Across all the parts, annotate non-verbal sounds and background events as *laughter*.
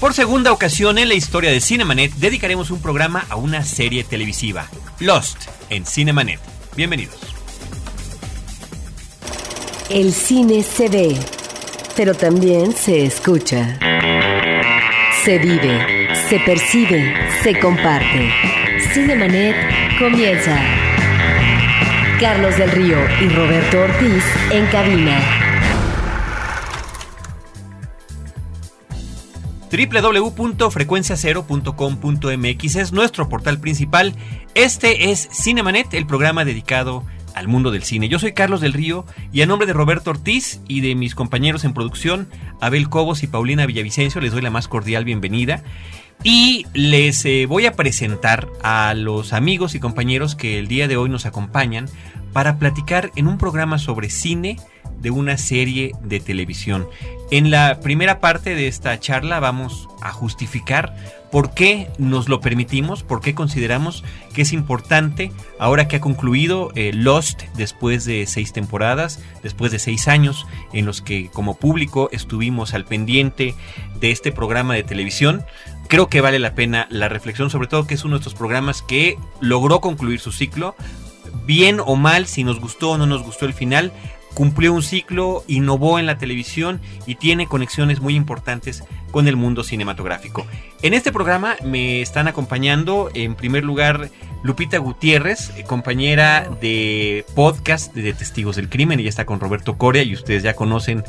Por segunda ocasión en la historia de Cinemanet dedicaremos un programa a una serie televisiva, Lost, en Cinemanet. Bienvenidos. El cine se ve, pero también se escucha. Se vive, se percibe, se comparte. Cinemanet comienza. Carlos del Río y Roberto Ortiz en cabina. www.frecuenciacero.com.mx es nuestro portal principal. Este es Cinemanet, el programa dedicado al mundo del cine. Yo soy Carlos del Río y a nombre de Roberto Ortiz y de mis compañeros en producción, Abel Cobos y Paulina Villavicencio, les doy la más cordial bienvenida. Y les eh, voy a presentar a los amigos y compañeros que el día de hoy nos acompañan para platicar en un programa sobre cine de una serie de televisión. En la primera parte de esta charla vamos a justificar por qué nos lo permitimos, por qué consideramos que es importante, ahora que ha concluido eh, Lost después de seis temporadas, después de seis años en los que como público estuvimos al pendiente de este programa de televisión, creo que vale la pena la reflexión, sobre todo que es uno de estos programas que logró concluir su ciclo, bien o mal, si nos gustó o no nos gustó el final, cumplió un ciclo, innovó en la televisión y tiene conexiones muy importantes con el mundo cinematográfico. En este programa me están acompañando en primer lugar Lupita Gutiérrez, compañera de podcast de Testigos del Crimen, ella está con Roberto Coria y ustedes ya conocen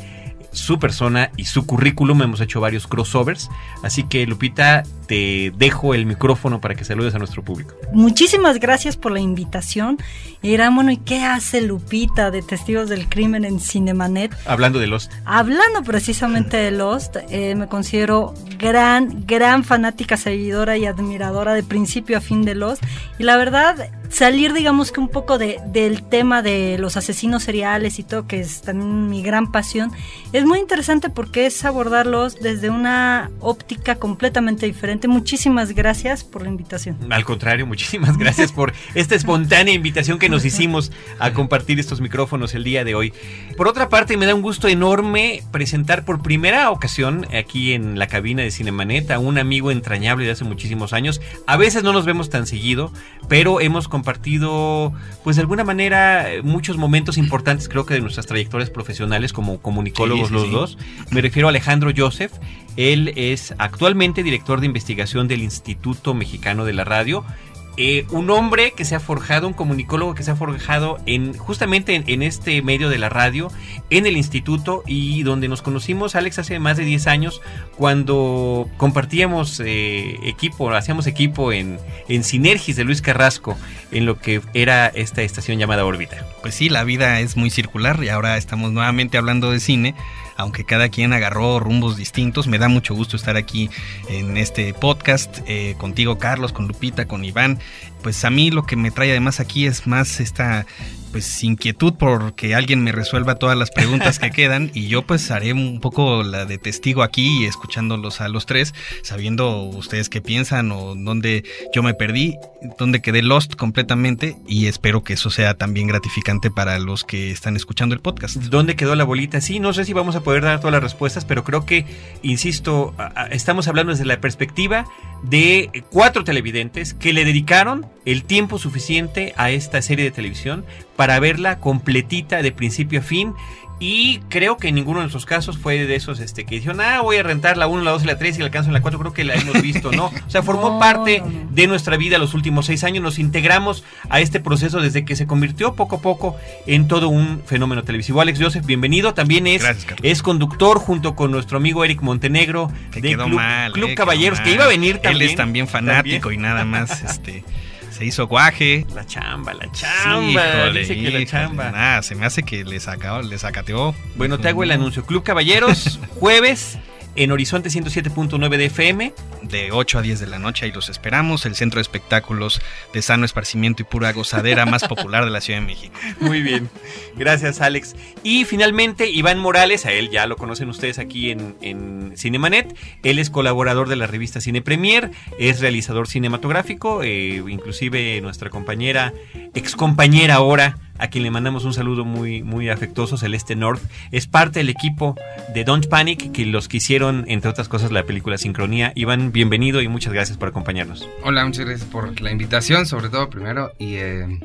su persona y su currículum. Hemos hecho varios crossovers. Así que, Lupita, te dejo el micrófono para que saludes a nuestro público. Muchísimas gracias por la invitación. Y dirán, bueno, ¿y qué hace Lupita de Testigos del Crimen en Cinemanet? Hablando de Lost. Hablando precisamente de Lost, eh, me considero gran, gran fanática, seguidora y admiradora de principio a fin de Lost. Y la verdad, salir, digamos que un poco de, del tema de los asesinos seriales y todo, que es también mi gran pasión, es muy interesante porque es abordarlos desde una óptica completamente diferente. Muchísimas gracias por la invitación. Al contrario, muchísimas gracias por esta espontánea invitación que nos hicimos a compartir estos micrófonos el día de hoy. Por otra parte, me da un gusto enorme presentar por primera ocasión aquí en la cabina de Cinemanet a un amigo entrañable de hace muchísimos años. A veces no nos vemos tan seguido, pero hemos compartido, pues de alguna manera, muchos momentos importantes, creo que de nuestras trayectorias profesionales como comunicólogos Sí, sí, los sí. dos. Me refiero a Alejandro Joseph. Él es actualmente director de investigación del Instituto Mexicano de la Radio. Eh, un hombre que se ha forjado, un comunicólogo que se ha forjado en justamente en, este medio de la radio, en el instituto y donde nos conocimos, Alex, hace más de 10 años, cuando compartíamos eh, equipo, hacíamos equipo en, en Sinergis de Luis Carrasco, en lo que era esta estación llamada Órbita. Pues sí, la vida es muy circular y ahora estamos nuevamente hablando de cine, aunque cada quien agarró rumbos distintos. Me da mucho gusto estar aquí en este podcast eh, contigo, Carlos, con Lupita, con Iván. Pues a mí lo que me trae además aquí es más esta pues inquietud porque alguien me resuelva todas las preguntas que *laughs* quedan y yo pues haré un poco la de testigo aquí escuchándolos a los tres, sabiendo ustedes qué piensan o dónde yo me perdí, dónde quedé lost completamente y espero que eso sea también gratificante para los que están escuchando el podcast. ¿Dónde quedó la bolita? Sí, no sé si vamos a poder dar todas las respuestas, pero creo que, insisto, estamos hablando desde la perspectiva de cuatro televidentes que le dedicaron el tiempo suficiente a esta serie de televisión para verla completita de principio a fin. Y creo que en ninguno de nuestros casos fue de esos este, que dijeron, ah, voy a rentar la 1, la 2 y la 3 y la alcanzo en la 4. Creo que la hemos visto, ¿no? O sea, formó *laughs* No, parte no, no. de nuestra vida los últimos seis años. Nos integramos a este proceso desde que se convirtió poco a poco en todo un fenómeno televisivo. Alex Joseph, bienvenido. También es, Gracias, es conductor junto con nuestro amigo Eric Montenegro Que de quedó Club, mal. Club eh, quedó Caballeros, que iba a venir también. Él es también fanático y nada más este se hizo guaje. La chamba, la chamba. híjole, dice que la híjole, chamba. Nada, se me hace que le sacó, le sacateó. Bueno, te hago el anuncio. Club Caballeros, *laughs* jueves en Horizonte 107.9 de FM. De 8 a 10 de la noche, ahí los esperamos. El centro de espectáculos de sano esparcimiento y pura gozadera más *laughs* popular de la Ciudad de México. Muy bien. Gracias, Alex. Y finalmente, Iván Morales, a él ya lo conocen ustedes aquí en, en Cinemanet. Él es colaborador de la revista Cine Premier, es realizador cinematográfico, eh, inclusive nuestra compañera, ex compañera ahora, a quien le mandamos un saludo muy, muy afectuoso, Celeste North. Es parte del equipo de Don't Panic, que los que hicieron, entre otras cosas, la película Sincronía. Iván, bienvenido y muchas gracias por acompañarnos. Hola, muchas gracias por la invitación, sobre todo primero. Y eh,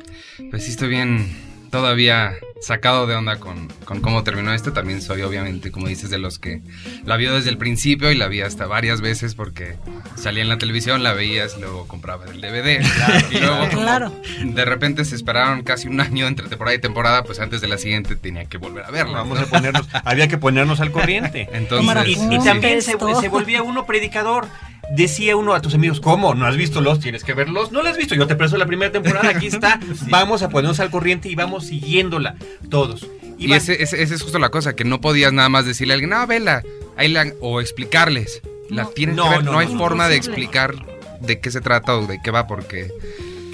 pues sí estoy bien todavía sacado de onda con, cómo terminó esto. También soy, obviamente, como dices, de los que la vio desde el principio y la vi hasta varias veces porque salía en la televisión, la veías, luego compraba el DVD. *laughs* y luego, claro. de repente se esperaron casi un año entre temporada y temporada, pues antes de la siguiente tenía que volver a verla. Vamos a ponernos, *laughs* había que ponernos al corriente. *laughs* Entonces, y, también se, se volvía uno predicador decía uno a tus amigos, ¿cómo? ¿No has visto los? Tienes que verlos. No los has visto. Yo te preso la primera temporada. Aquí está. Vamos a ponernos al corriente y vamos siguiéndola todos. Y, ese, ese, es justo la cosa, que no podías nada más decirle a alguien, no, vela. Ahí la, o explicarles. La tienes no, que ver. No, hay forma de explicar de qué se trata o de qué va porque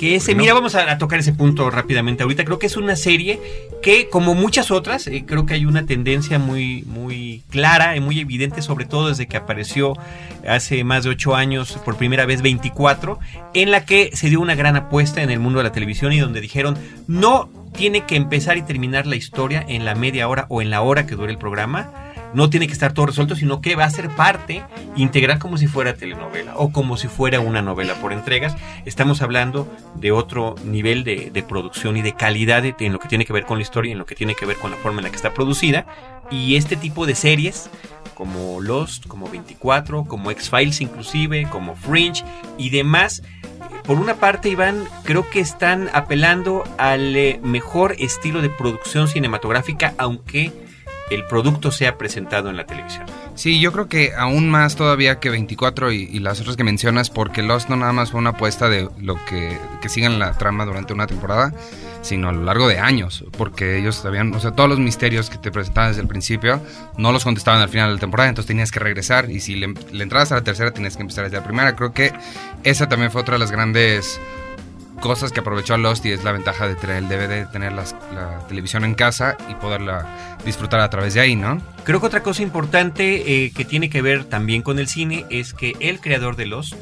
que ese, mira, vamos a, tocar ese punto rápidamente ahorita. Creo que es una serie que, como muchas otras, eh, creo que hay una tendencia muy, muy clara y muy evidente, sobre todo desde que apareció hace más de ocho años, por primera vez 24, en la que se dio una gran apuesta en el mundo de la televisión y donde dijeron, no tiene que empezar y terminar la historia en la media hora o en la hora que dure el programa no tiene que estar todo resuelto, sino que va a ser parte integral como si fuera telenovela o como si fuera una novela por entregas. Estamos hablando de otro nivel de, producción y de calidad en lo que tiene que ver con la historia en lo que tiene que ver con la forma en la que está producida. Y este tipo de series como Lost, como 24, como X-Files inclusive, como Fringe y demás, por una parte, Iván, creo que están apelando al eh, mejor estilo de producción cinematográfica, aunque el producto sea presentado en la televisión. Sí, yo creo que aún más todavía que 24 y, las otras que mencionas, porque Lost no nada más fue una apuesta de lo que, que sigan la trama durante una temporada, sino a lo largo de años, porque ellos sabían, o sea, todos los misterios que te presentaban desde el principio no los contestaban al final de la temporada, entonces tenías que regresar y si le, entrabas a la tercera tenías que empezar desde la primera. Creo que esa también fue otra de las grandes cosas que aprovechó Lost y es la ventaja de tener tener la televisión en casa y poderla disfrutar a través de ahí, ¿no? Creo que otra cosa importante eh, que tiene que ver también con el cine es que el creador de Lost,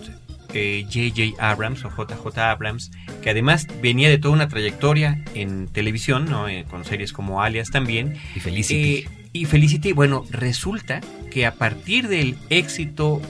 J.J. Eh, Abrams o JJ Abrams, que además venía de toda una trayectoria en televisión, ¿no? Eh, con series como Alias también. Y Felicity. y Felicity, bueno, resulta que a partir del éxito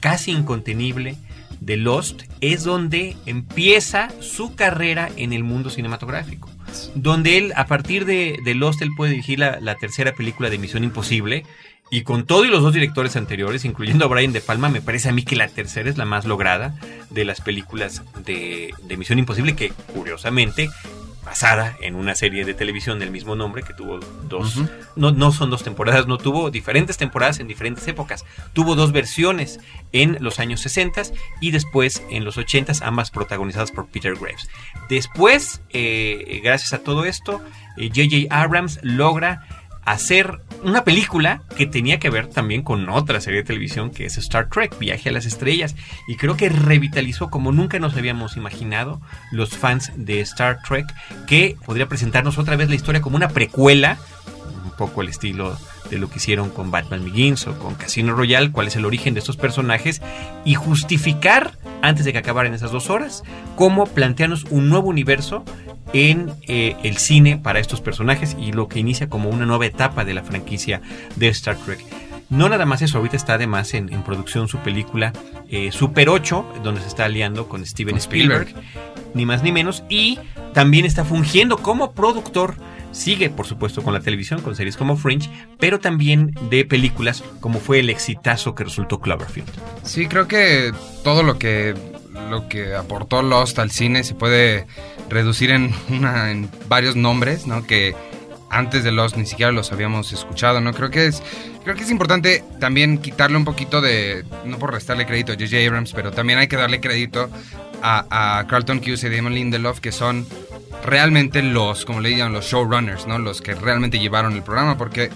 casi incontenible de Lost es donde empieza su carrera en el mundo cinematográfico. Donde él, a partir de, Lost, él puede dirigir la, tercera película de Misión Imposible. Y con todo y los dos directores anteriores, incluyendo a Brian De Palma, me parece a mí que la tercera es la más lograda de las películas de, de Misión Imposible, que curiosamente basada en una serie de televisión del mismo nombre que tuvo dos, no, no son dos temporadas, no tuvo diferentes temporadas en diferentes épocas, tuvo dos versiones en los años 60 y después en los 80, ambas protagonizadas por Peter Graves. Después, eh, gracias a todo esto, J.J. Eh, Abrams logra hacer una película que tenía que ver también con otra serie de televisión que es Star Trek, Viaje a las Estrellas, y creo que revitalizó como nunca nos habíamos imaginado los fans de Star Trek, que podría presentarnos otra vez la historia como una precuela, un poco el estilo de lo que hicieron con Batman Begins o con Casino Royale, cuál es el origen de estos personajes, y justificar, antes de que acabaran esas dos horas, cómo plantearnos un nuevo universo en eh, el cine para estos personajes y lo que inicia como una nueva etapa de la franquicia de Star Trek. No nada más eso, ahorita está además en, producción su película eh, Super 8, donde se está aliando con Steven Spielberg, ni más ni menos, y también está fungiendo como productor Sigue, por supuesto, con la televisión, con series como Fringe, pero también de películas como fue el exitazo que resultó Cloverfield. Sí, creo que todo lo que lo que aportó Lost al cine se puede reducir en, una, en varios nombres, ¿no? Que antes de Lost ni siquiera los habíamos escuchado, ¿no? Creo que es, creo que es importante también quitarle un poquito de, no por restarle crédito a J.J. Abrams, pero también hay que darle crédito a, a Carlton Cuse y Damon Lindelof, que son realmente los, como le llaman, los showrunners, ¿no? Los que realmente llevaron el programa, porque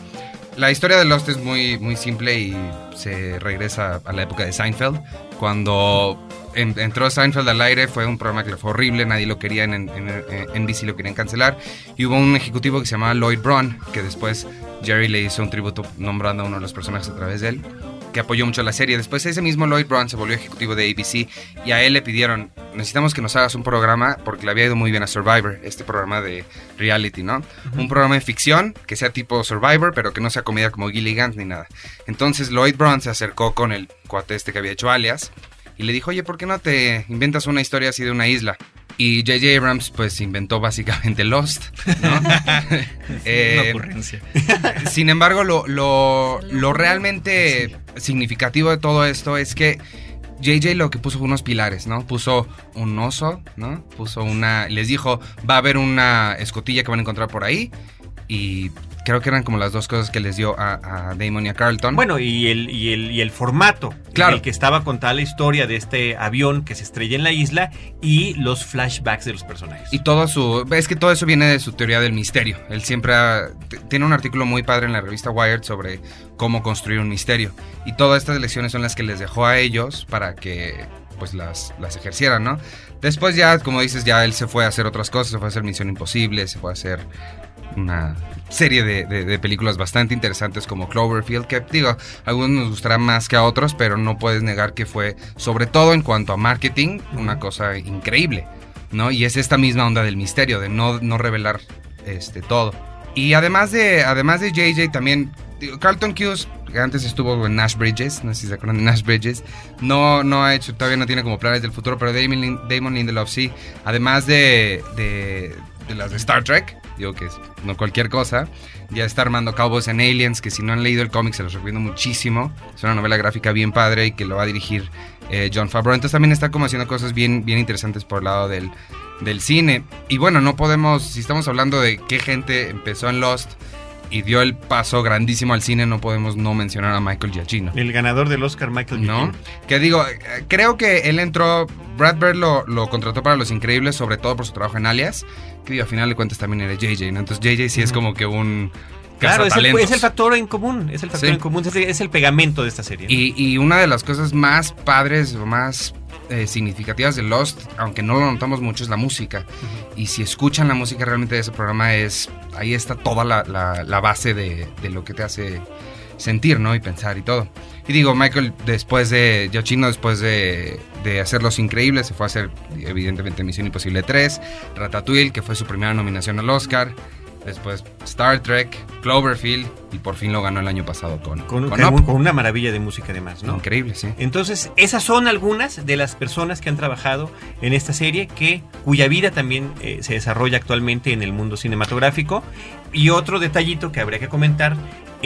la historia de Lost es muy, muy simple y se regresa a la época de Seinfeld, cuando entró Seinfeld al aire, fue un programa que fue horrible, nadie lo quería en, en, NBC, lo querían cancelar. Y hubo un ejecutivo que se llamaba Lloyd Braun, que después Jerry le hizo un tributo nombrando a uno de los personajes a través de él. Que apoyó mucho la serie. Después ese mismo Lloyd Brown se volvió ejecutivo de ABC y a él le pidieron, necesitamos que nos hagas un programa porque le había ido muy bien a Survivor, este programa de reality, ¿no? Un programa de ficción que sea tipo Survivor, pero que no sea comida como Gilligan ni nada. Entonces Lloyd Brown se acercó con el cuate este que había hecho alias y le dijo, oye, ¿por qué no te inventas una historia así de una isla? Y J.J. Abrams pues inventó básicamente Lost, ¿no? *laughs* *laughs* Eh, Una ocurrencia. sin embargo, lo, lo, lo realmente significativo de todo esto es que JJ lo que puso fue unos pilares, ¿no? Puso un oso, ¿no? Puso una... Les dijo, va a haber una escotilla que van a encontrar por ahí. Y creo que eran como las dos cosas que les dio a, a Damon y a Carlton. Bueno, y el, y el, y el formato Claro. en el que estaba contada la historia de este avión que se estrella en la isla y los flashbacks de los personajes. Y todo su... Es que todo eso viene de su teoría del misterio. Él siempre ha- tiene un artículo muy padre en la revista Wired sobre cómo construir un misterio. Y todas estas lecciones son las que les dejó a ellos para que pues las, las ejercieran, ¿no? Después ya, como dices, ya él se fue a hacer otras cosas, se fue a hacer Misión Imposible, se fue a hacer una serie de, de- de películas bastante interesantes como Cloverfield, que digo, a algunos nos gustarán más que a otros, pero no puedes negar que fue, sobre todo en cuanto a marketing, una cosa increíble. ¿no? Y es esta misma onda del misterio, de no, no revelar este, todo. Y además de, además de JJ, también digo, Carlton Cuse, que antes estuvo en Nash Bridges, no sé si se acuerdan de Nash Bridges, no, no ha hecho, todavía no tiene como planes del futuro, pero Damon, Damon Lindelof sí, además de, de, de las de Star Trek, digo que es no cualquier cosa, ya está armando Cowboys and Aliens, que si no han leído el cómic se los recomiendo muchísimo, es una novela gráfica bien padre y que lo va a dirigir eh, John Favreau, entonces también está como haciendo cosas bien, bien interesantes por el lado del, del cine. Y bueno, no podemos, si estamos hablando de qué gente empezó en Lost y dio el paso grandísimo al cine, no podemos no mencionar a Michael Giacchino. El ganador del Oscar, Michael ¿No? Giacchino. Que digo, eh, creo que él entró, Brad Bird lo, lo contrató para Los Increíbles, sobre todo por su trabajo en Alias, que digo, a final de cuentas también era JJ, ¿no? Entonces JJ sí es como que un... Claro, es el, es el factor en común, es el factor Sí. en común, es el, es el pegamento de esta serie. ¿no? Y, y una de las cosas más padres o más eh, significativas de Lost, aunque no lo notamos mucho, es la música. Y si escuchan la música realmente de ese programa, es ahí está toda la, la- la base de, de lo que te hace sentir, ¿no? Y pensar y todo. Y digo, Michael, después de Yochino, después de, de hacer Los Increíbles, se fue a hacer, evidentemente, Misión Imposible 3, Ratatouille, que fue su primera nominación al Oscar. Después Star Trek, Cloverfield, y por fin lo ganó el año pasado con, con, con una maravilla de música además, ¿no? Increíble, sí. Entonces, esas son algunas de las personas que han trabajado en esta serie, que, cuya vida también eh, se desarrolla actualmente en el mundo cinematográfico. Y otro detallito que habría que comentar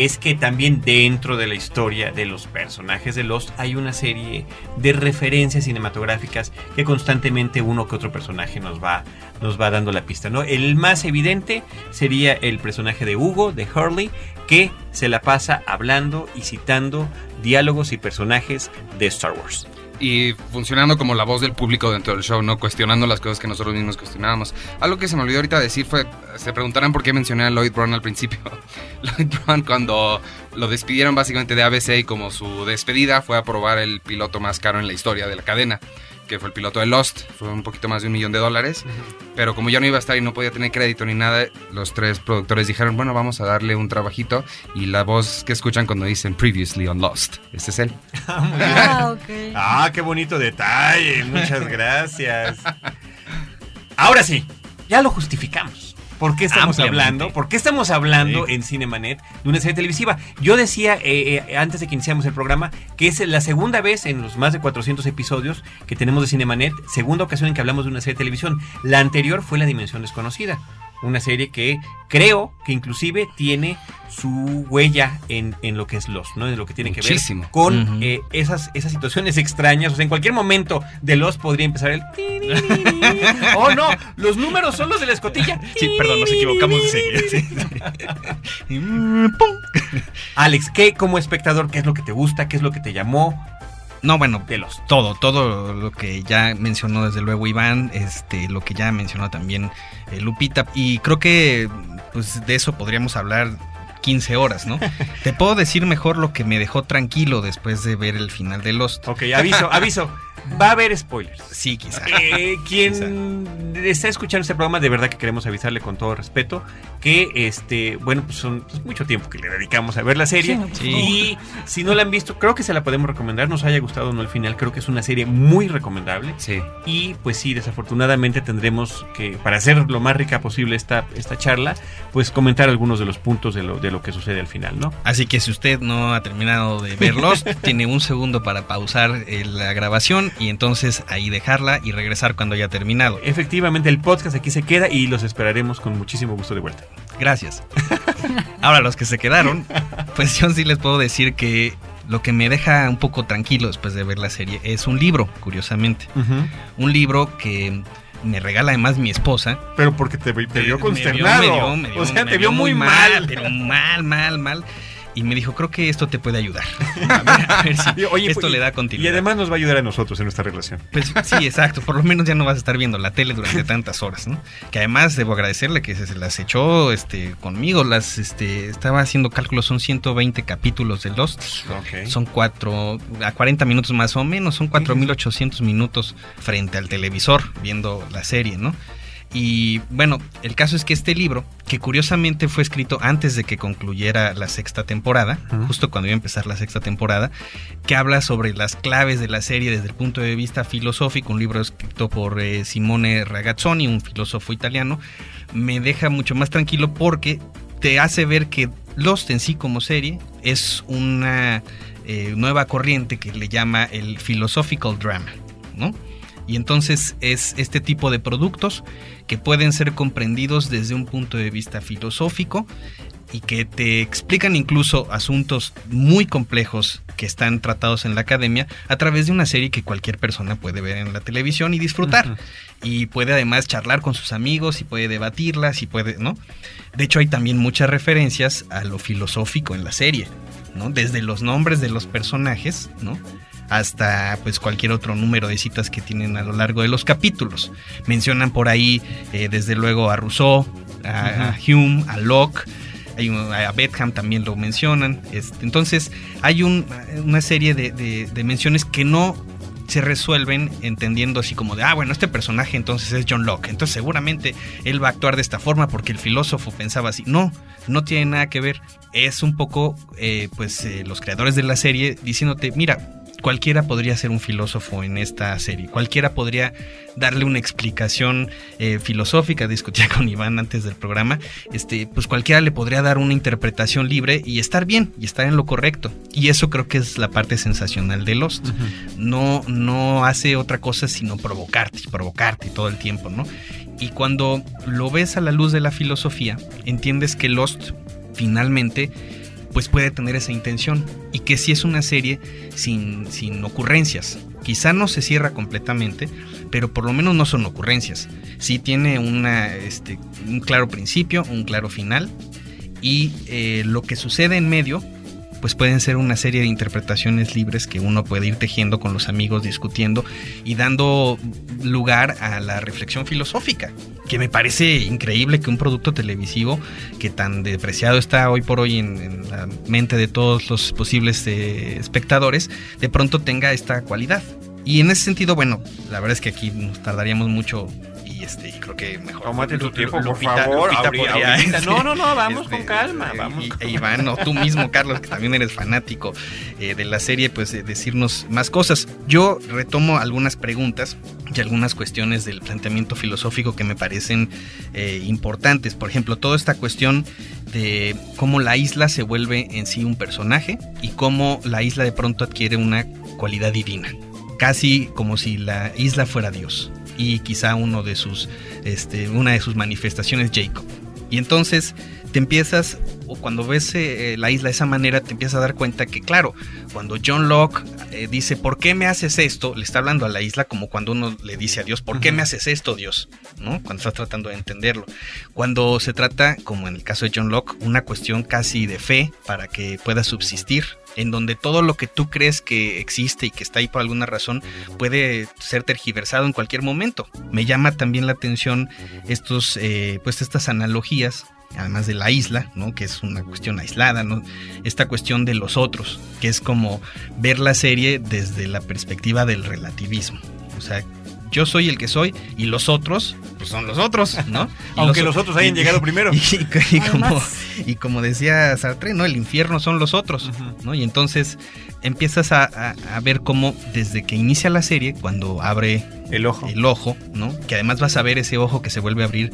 es que también dentro de la historia de los personajes de Lost hay una serie de referencias cinematográficas que constantemente uno que otro personaje nos va, nos va dando la pista. ¿no? El más evidente sería el personaje de Hugo, de Hurley, que se la pasa hablando y citando diálogos y personajes de Star Wars. Y funcionando como la voz del público dentro del show, ¿no? Cuestionando las cosas que nosotros mismos cuestionábamos. Algo que se me olvidó ahorita decir fue, se preguntarán por qué mencioné a Lloyd Brown al principio. *laughs* Lloyd Brown cuando lo despidieron básicamente de ABC y como su despedida fue a probar el piloto más caro en la historia de la cadena, que fue el piloto de Lost, fue un poquito más de un millón de dólares. Pero como ya no iba a estar y no podía tener crédito ni nada, los tres productores dijeron, bueno, vamos a darle un trabajito. Y la voz que escuchan cuando dicen Previously on Lost, ese es él. *laughs* Ah, ok. Ah, qué bonito detalle. Muchas gracias. Ahora sí, ya lo justificamos. ¿Por qué estamos hablando? ¿Por qué estamos hablando Sí. en Cinemanet de una serie televisiva? Yo decía eh, eh, antes de que iniciamos el programa que es la segunda vez en los más de 400 episodios que tenemos de Cinemanet, segunda ocasión en que hablamos de una serie de televisión. La anterior fue La Dimensión Desconocida, una serie que creo que inclusive tiene su huella en, en lo que es Lost, ¿no? En lo que tiene que ver con eh, esas, esas situaciones extrañas. O sea, en cualquier momento de Lost podría empezar el... Oh, no, los números son los de la escotilla. Sí, perdón, nos equivocamos de serie. *laughs* Alex, ¿qué como espectador, qué es lo que te gusta, qué es lo que te llamó No, bueno, de Lost? todo, todo lo que ya mencionó desde luego Iván, este, lo que ya mencionó también eh, Lupita, y creo que pues de eso podríamos hablar 15 horas, ¿no? *laughs* Te puedo decir mejor lo que me dejó tranquilo después de ver el final de Lost. Ok, aviso, aviso. Va a haber spoilers. Sí, quizá. Eh, quien está escuchando este programa, de verdad que queremos avisarle con todo respeto que, este, bueno, pues son pues, mucho tiempo que le dedicamos a ver la serie. Sí. Y si no la han visto, creo que se la podemos recomendar. Nos haya gustado o no el final, creo que es una serie muy recomendable. Sí. Y pues sí, desafortunadamente tendremos que, para hacer lo más rica posible esta, esta charla, pues comentar algunos de los puntos de lo, de lo que sucede al final, ¿no? Así que si usted no ha terminado de ver Lost, *laughs* tiene un segundo para pausar eh, la grabación y entonces ahí dejarla y regresar cuando haya terminado. Efectivamente, el podcast aquí se queda y los esperaremos con muchísimo gusto de vuelta. Gracias. Ahora, los que se quedaron, pues yo sí les puedo decir que lo que me deja un poco tranquilo después de ver la serie es un libro, curiosamente. Un libro que me regala además mi esposa. Pero porque te, vio me consternado. me o sea, te vio muy mal. Pero mal, mal, mal. Y me dijo, creo que esto te puede ayudar. *laughs* A ver, a ver si Oye, esto le da Y continuidad. además nos va a ayudar a nosotros en nuestra relación. Pues sí, exacto. Por lo menos ya no vas a estar viendo la tele durante *laughs* tantas horas, ¿no? Que además debo agradecerle que se, las echó este, conmigo. Las, este, estaba haciendo cálculos, son 120 capítulos de Lost. Ok. Son cuatro, a 40 minutos más o menos, son 4.800 minutos frente al televisor viendo la serie, ¿no? Y bueno, el caso es que este libro, que curiosamente fue escrito antes de que concluyera la sexta temporada, justo cuando iba a empezar la sexta temporada, que habla sobre las claves de la serie desde el punto de vista filosófico, un libro escrito por eh, Simone Ragazzoni, un filósofo italiano, me deja mucho más tranquilo porque te hace ver que Lost en sí como serie es una eh, nueva corriente que le llama el philosophical drama, ¿no? Y entonces es este tipo de productos que pueden ser comprendidos desde un punto de vista filosófico y que te explican incluso asuntos muy complejos que están tratados en la academia a través de una serie que cualquier persona puede ver en la televisión y disfrutar. Y puede además charlar con sus amigos y puede debatirlas y puede, ¿no? De hecho hay también muchas referencias a lo filosófico en la serie, ¿no? Desde los nombres de los personajes, ¿no? Hasta pues cualquier otro número de citas que tienen a lo largo de los capítulos. Mencionan por ahí eh, desde luego a Rousseau, a, a Hume, a Locke, a Betham también lo mencionan. Este, entonces hay un- una serie de, de- de menciones que no se resuelven entendiendo así como de, ah, bueno, este personaje entonces es John Locke, entonces seguramente él va a actuar de esta forma porque el filósofo pensaba así. No, no tiene nada que ver. Es un poco, eh, pues, eh, los creadores de la serie diciéndote, mira, cualquiera podría ser un filósofo en esta serie, cualquiera podría darle una explicación eh, filosófica, *laughs* discutía con Iván antes del programa, este, pues cualquiera le podría dar una interpretación libre y estar bien, y estar en lo correcto. Y eso creo que es la parte sensacional de Lost no, no hace otra cosa sino provocarte y provocarte todo el tiempo, ¿no? Y cuando lo ves a la luz de la filosofía, entiendes que Lost finalmente pues puede tener esa intención y que sí es una serie sin, sin ocurrencias. Quizá no se cierra completamente, pero por lo menos no son ocurrencias. Sí tiene una, este, un claro principio, un claro final y eh, lo que sucede en medio pues pueden ser una serie de interpretaciones libres que uno puede ir tejiendo con los amigos, discutiendo y dando lugar a la reflexión filosófica, que me parece increíble que un producto televisivo que tan depreciado está hoy por hoy en, la mente de todos los posibles eh, espectadores, de pronto tenga esta cualidad. Y en ese sentido, bueno, la verdad es que aquí nos tardaríamos mucho y este y creo que mejor Tómate tu tiempo, por favor. Lupita podría, este, No, no, no, vamos este, con calma. Vamos y- con- e Iván, o tú mismo, Carlos, que también eres fanático eh, de la serie, pues eh, decirnos más cosas. Yo retomo algunas preguntas y algunas cuestiones del planteamiento filosófico que me parecen eh, importantes. Por ejemplo, toda esta cuestión de cómo la isla se vuelve en sí un personaje y cómo la isla de pronto adquiere una cualidad divina. Casi como si la isla fuera Dios y quizá uno de sus, este, una de sus manifestaciones Jacob. Y entonces te empiezas, o cuando ves eh, la isla de esa manera, te empiezas a dar cuenta que, claro, cuando John Locke eh, dice, ¿por qué me haces esto? Le está hablando a la isla como cuando uno le dice a Dios, ¿por qué me haces esto, Dios? ¿No? Cuando estás tratando de entenderlo. Cuando se trata, como en el caso de John Locke, una cuestión casi de fe para que pueda subsistir, en donde todo lo que tú crees que existe y que está ahí por alguna razón puede ser tergiversado en cualquier momento. Me llama también la atención estos, eh, pues estas analogías además de la isla, ¿no? Que es una cuestión aislada, ¿no? Esta cuestión de los otros, que es como ver la serie desde la perspectiva del relativismo. O sea, yo soy el que soy y los otros pues son los otros, ¿no? *laughs* Aunque los, otros hayan llegado primero. *laughs* Y, como, y, como, decía Sartre, ¿no? El infierno son los otros, ¿no? Y entonces empiezas a, ver cómo desde que inicia la serie, cuando abre el ojo. el ojo, ¿no? Que además vas a ver ese ojo que se vuelve a abrir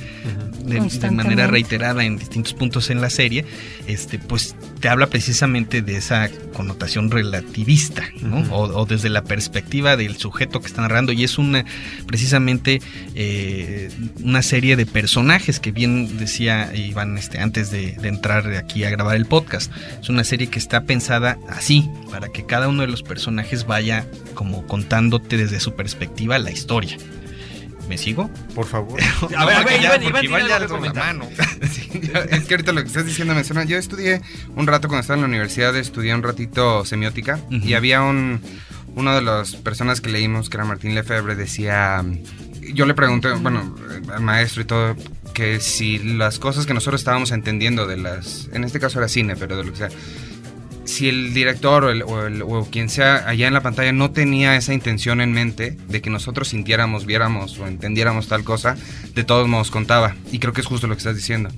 de, manera reiterada en distintos puntos en la serie, este, pues te habla precisamente de esa connotación relativista, ¿no? o, desde la perspectiva del sujeto que está narrando. Y es una precisamente eh, una serie de personajes que bien decía Iván este, antes de, de entrar aquí a grabar el podcast. Es una serie que está pensada así, para que cada uno de los personajes vaya como contándote desde su perspectiva la historia. ¿Me sigo? Por favor. *laughs* a ver, a ver, Iván, Iván, Iván ya la mano. *laughs* es que ahorita lo que estás diciendo me suena. Yo estudié un rato cuando estaba en la universidad, estudié un ratito semiótica y había un uno de las personas que leímos, que era Martín Lefebvre, decía, yo le pregunté, bueno, al maestro y todo, que si las cosas que nosotros estábamos entendiendo de las, en este caso era cine, pero de lo que sea, si el director o, quien sea allá en la pantalla no tenía esa intención en mente de que nosotros sintiéramos, viéramos o entendiéramos tal cosa, de todos modos contaba. Y creo que es justo lo que estás diciendo.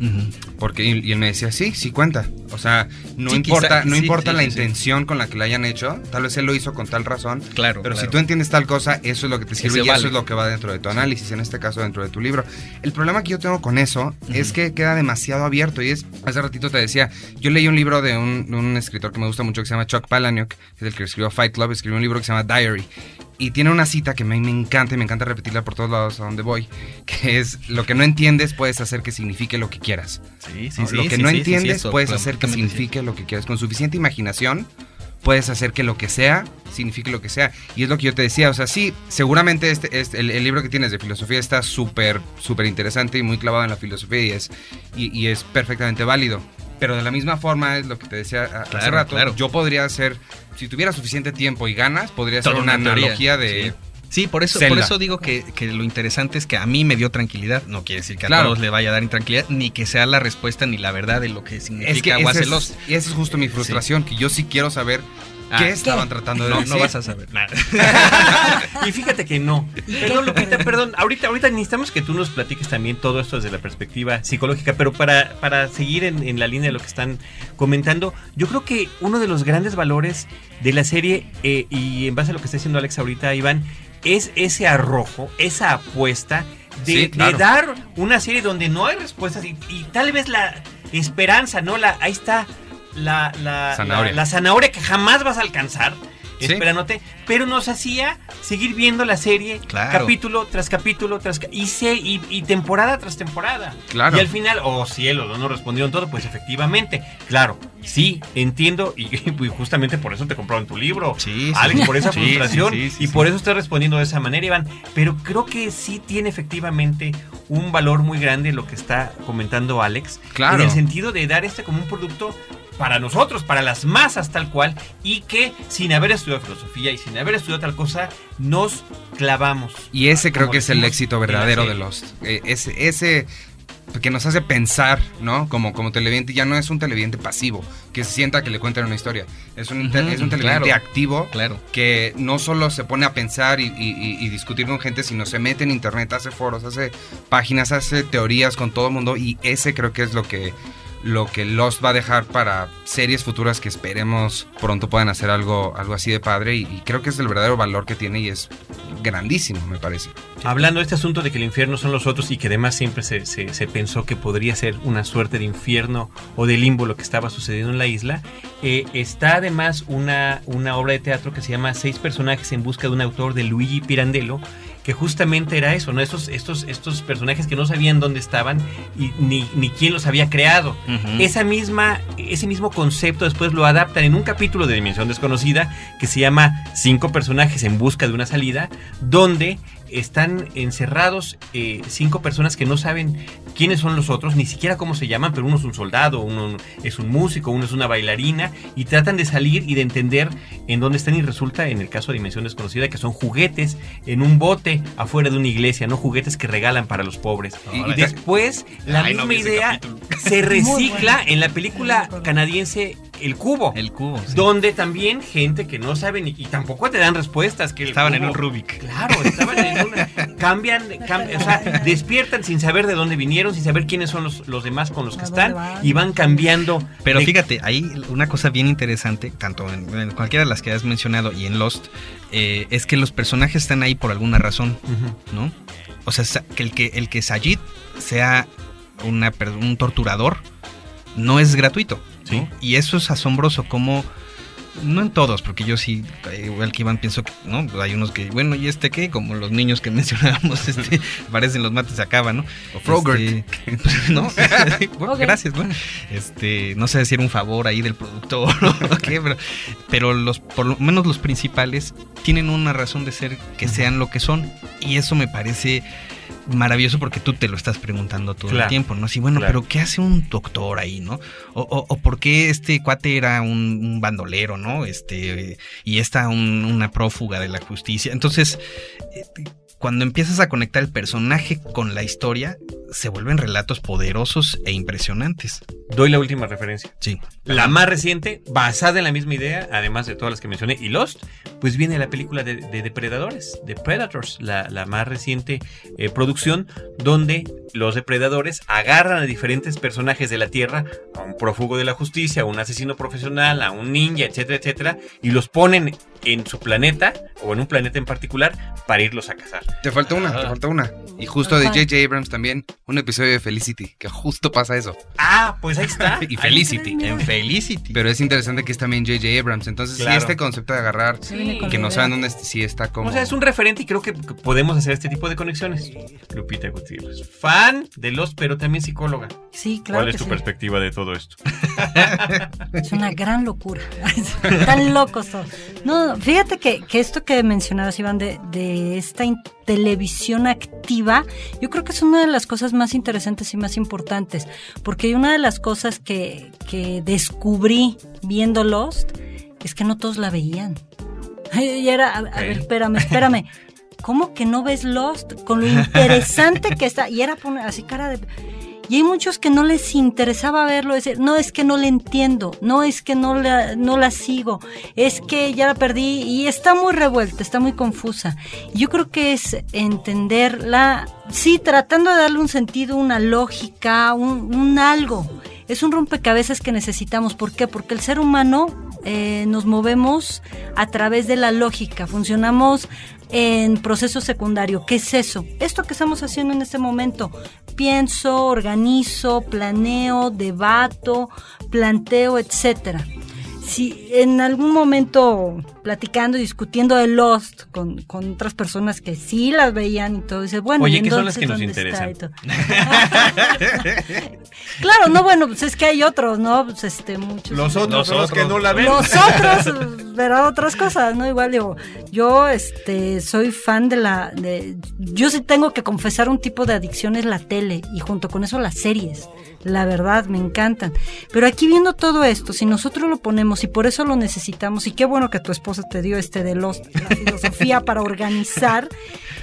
Porque, y, él me decía, sí, sí cuenta. O sea, no importa, no importa la intención con la que la hayan hecho, tal vez él lo hizo con tal razón. Claro. Pero si tú entiendes tal cosa, eso es lo que te sirve y eso es lo que va dentro de tu análisis, en este caso dentro de tu libro. El problema que yo tengo con eso es que queda demasiado abierto. Y es, hace ratito te decía, yo leí un libro de un, un escritor que me gusta mucho que se llama Chuck Palahniuk, que es el que escribió Fight Club, escribió un libro que se llama Diary. Y tiene una cita que me, me encanta y me encanta repetirla por todos lados a donde voy, que es lo que no entiendes puedes hacer que signifique lo que quieras. Sí, sí, sí. Lo que no entiendes puedes hacer que signifique lo que quieras. Con suficiente imaginación puedes hacer que lo que sea signifique lo que sea. Y es lo que yo te decía, o sea, sí, seguramente este, este el, libro que tienes de filosofía está súper, súper interesante y muy clavado en la filosofía y es, y es perfectamente válido. Pero de la misma forma es lo que te decía hace rato. Yo podría hacer, si tuviera suficiente tiempo y ganas, podría hacer una, analogía de... Sí. por eso, por eso digo que, lo interesante es que a mí me dio tranquilidad. No quiere decir que a todos le vaya a dar intranquilidad, ni que sea la respuesta ni la verdad de lo que significa es que Y esa es justo mi frustración, que yo sí quiero saber Ah, ¿Qué estaban tratando de no, decir? No vas a saber nada. *laughs* y fíjate que no. Perdón, Lupita, perdón. Ahorita, ahorita necesitamos que tú nos platiques también todo esto desde la perspectiva psicológica, pero para, para seguir en, la línea de lo que están comentando, yo creo que uno de los grandes valores de la serie, eh, y en base a lo que está diciendo Alex ahorita, Iván, es ese arrojo, esa apuesta de, dar una serie donde no hay respuestas y, y tal vez la esperanza, ¿no? La, ahí está la, la, la, zanahoria que jamás vas a alcanzar esperándote, pero nos hacía seguir viendo la serie capítulo tras capítulo tras y, se, y, temporada tras temporada. Claro. Y al final, oh cielo, no nos respondieron todo, pues efectivamente, claro, sí, entiendo y, *laughs* justamente por eso te compraron tu libro. Sí, Alex, por esa frustración y por eso estoy respondiendo de esa manera, Iván, pero creo que sí tiene efectivamente un valor muy grande lo que está comentando Alex, claro. en el sentido de dar este como un producto para nosotros, para las masas tal cual, y que sin haber estudiado filosofía y sin haber estudiado tal cosa, nos clavamos. Y ese creo que es el éxito verdadero de los... Eh, ese, ese que nos hace pensar, ¿no? Como, como televidente, ya no es un televidente pasivo, que se sienta que le cuentan una historia. Es un, es un televidente activo, claro. que no solo se pone a pensar y, y, discutir con gente, sino se mete en internet, hace foros, hace páginas, hace teorías con todo el mundo, y ese creo que es lo que lo que Lost va a dejar para series futuras que esperemos pronto puedan hacer algo, algo así de padre y, creo que es el verdadero valor que tiene y es grandísimo, me parece. Hablando de este asunto de que el infierno son los otros y que además siempre se, se, pensó que podría ser una suerte de infierno o de limbo lo que estaba sucediendo en la isla, eh, está además una, una obra de teatro que se llama Seis personajes en busca de un autor de Luigi Pirandello que justamente era eso, ¿no? Estos, estos, estos personajes que no sabían dónde estaban y ni, ni quién los había creado. Esa misma, ese mismo concepto después lo adaptan en un capítulo de Dimensión Desconocida que se llama Cinco personajes en busca de una salida, donde están encerrados eh, cinco personas que no saben quiénes son los otros, ni siquiera cómo se llaman, pero uno es un soldado, uno es un músico, uno es una bailarina, y tratan de salir y de entender en dónde están y resulta, en el caso de Dimensión Desconocida, que son juguetes en un bote afuera de una iglesia, no juguetes que regalan para los pobres. Y, y después la Ay, misma idea capítulo. se recicla bueno. en la película canadiense El Cubo. El cubo. sí. Donde también gente que no sabe ni, y tampoco te dan respuestas. Que Estaban en un Rubik. Claro, estaban en una. Cambian, cam- o sea, despiertan sin saber de dónde vinieron, sin saber quiénes son los, los demás con los que ¿A están y van cambiando. Pero de- fíjate, hay una cosa bien interesante, tanto en, en cualquiera de las que has mencionado y en Lost, eh, es que los personajes están ahí por alguna razón. ¿no? O sea, que el que, el que Sayid sea una, un torturador no es gratuito. Y eso es asombroso, como... No en todos, porque yo sí, igual que Iván, pienso que, ¿no? Hay unos que, bueno, ¿y este qué? Como los niños que *laughs* mencionábamos, este, *laughs* parecen los mates se acaban, ¿no? O Frogurt. Este, *laughs* ¿no? Bueno. Gracias, bueno. Este, no sé decir un favor ahí del productor o qué, pero, pero los, por lo menos los principales tienen una razón de ser que sean lo que son. Y eso me parece maravilloso porque tú te lo estás preguntando todo Claro. el tiempo, ¿no? Así, bueno, Claro. pero ¿qué hace un doctor ahí, no? O, o, o por qué este cuate era un, un bandolero, ¿no? Este, y esta un- una prófuga de la justicia. Entonces, eh, cuando empiezas a conectar el personaje con la historia, se vuelven relatos poderosos e impresionantes. Doy la última referencia. Sí. La más reciente, basada en la misma idea, además de todas las que mencioné, y Lost, pues viene la película de, de Depredadores, de Predators, la, la más reciente eh, producción, donde los depredadores agarran a diferentes personajes de la Tierra, a un prófugo de la justicia, a un asesino profesional, a un ninja, etcétera, etcétera, y los ponen en su planeta, o en un planeta en particular, para irlos a cazar. Te falta una, te Ah. falta una. Y justo de. J.J. Abrams también, un episodio de Felicity, que justo pasa eso. Ah, pues ahí está. *laughs* Y Felicity. En Felicity. Pero es interesante que es también J.J. Abrams. Entonces, sí, Claro. este concepto de agarrar con que no saben dónde si está como. O sea, es un referente y creo que que podemos hacer este tipo de conexiones. Lupita Gutiérrez, fan de los, pero también psicóloga. Sí, claro. ¿Cuál es que tu sí. perspectiva de todo esto? *laughs* *laughs* Es una gran locura. Tan locos todos. No, fíjate que, que esto que mencionabas, Iván, de, de esta televisión activa, yo creo que es una de las cosas más interesantes y más importantes. Porque una de las cosas que, que descubrí viendo Lost es que no todos la veían. *laughs* Y era, a, a ver, espérame, espérame. *laughs* ¿Cómo que no ves Lost? Con lo interesante que está. Y era poner así cara de. Y hay muchos que no les interesaba verlo, decir, no es que no le entiendo, no es que no la, no la sigo, es que ya la perdí y está muy revuelta, está muy confusa. Yo creo que es entenderla, sí, tratando de darle un sentido, una lógica, un, un algo. Es un rompecabezas que necesitamos. ¿Por qué? Porque el ser humano eh, nos movemos a través de la lógica, funcionamos en proceso secundario. ¿Qué es eso? Esto que estamos haciendo en este momento. Pienso, organizo, planeo, debato, planteo, etcétera. Si en algún momento platicando y discutiendo de Lost con, con otras personas que sí las veían y todo, dices, bueno, Oye, ¿y ¿qué son las que nos interesan? *laughs* claro, no, bueno, pues es que hay otros, ¿no? Pues este, muchos. Los otros los que no la ven. Los otros *laughs* verán otras cosas, ¿no? Igual digo, yo este soy fan de la de yo sí tengo que confesar un tipo de adicción es la tele y junto con eso las series. La verdad, me encantan. Pero aquí viendo todo esto, si nosotros lo ponemos y por eso lo necesitamos, y qué bueno que tu esposa te dio este de los, la filosofía para organizar,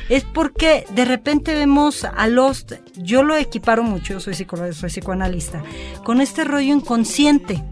es porque de repente vemos a Lost, yo lo equiparo mucho, yo soy psicólogo, soy psicoanalista, con este rollo inconsciente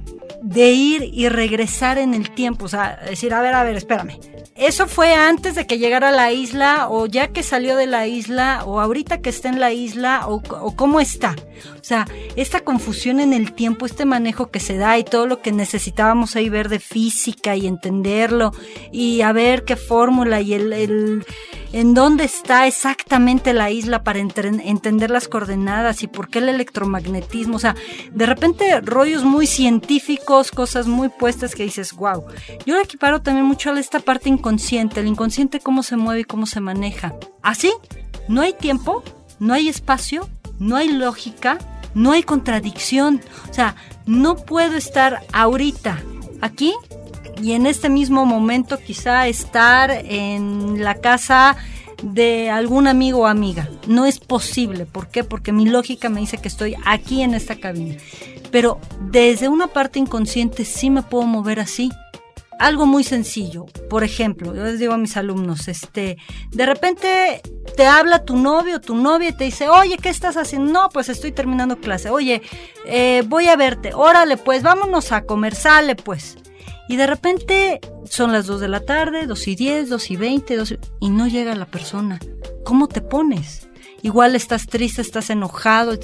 de ir y regresar en el tiempo, o sea, decir, a ver, a ver, espérame. Eso fue antes de que llegara a la isla o ya que salió de la isla o ahorita que está en la isla o, cómo está. O sea, esta confusión en el tiempo, este manejo que se da y todo lo que necesitábamos ahí ver de física y entenderlo y a ver qué fórmula y el, el en dónde está exactamente la isla para entender las coordenadas y por qué el electromagnetismo. O sea, de repente rollos muy científicos, cosas muy puestas que dices, wow. Yo lo equiparo también mucho a esta parte inconsciente, el inconsciente cómo se mueve y cómo se maneja. Así, no hay tiempo, no hay espacio, no hay lógica, no hay contradicción. O sea, no puedo estar ahorita aquí y en este mismo momento quizá estar en la casa de algún amigo o amiga. No es posible. ¿Por qué? Porque mi lógica me dice que estoy aquí en esta cabina. Pero desde una parte inconsciente sí me puedo mover así. Algo muy sencillo. Por ejemplo, yo les digo a mis alumnos, este, de repente te habla tu novio o tu novia y te dice, oye, ¿qué estás haciendo? No, pues estoy terminando clase. Oye, eh, voy a verte. Órale, pues vámonos a comer, sale, pues. Y de repente son las 2 de la tarde, 2 y 10, 2 y 20, 2 y, no llega la persona. ¿Cómo te pones? Igual estás triste, estás enojado.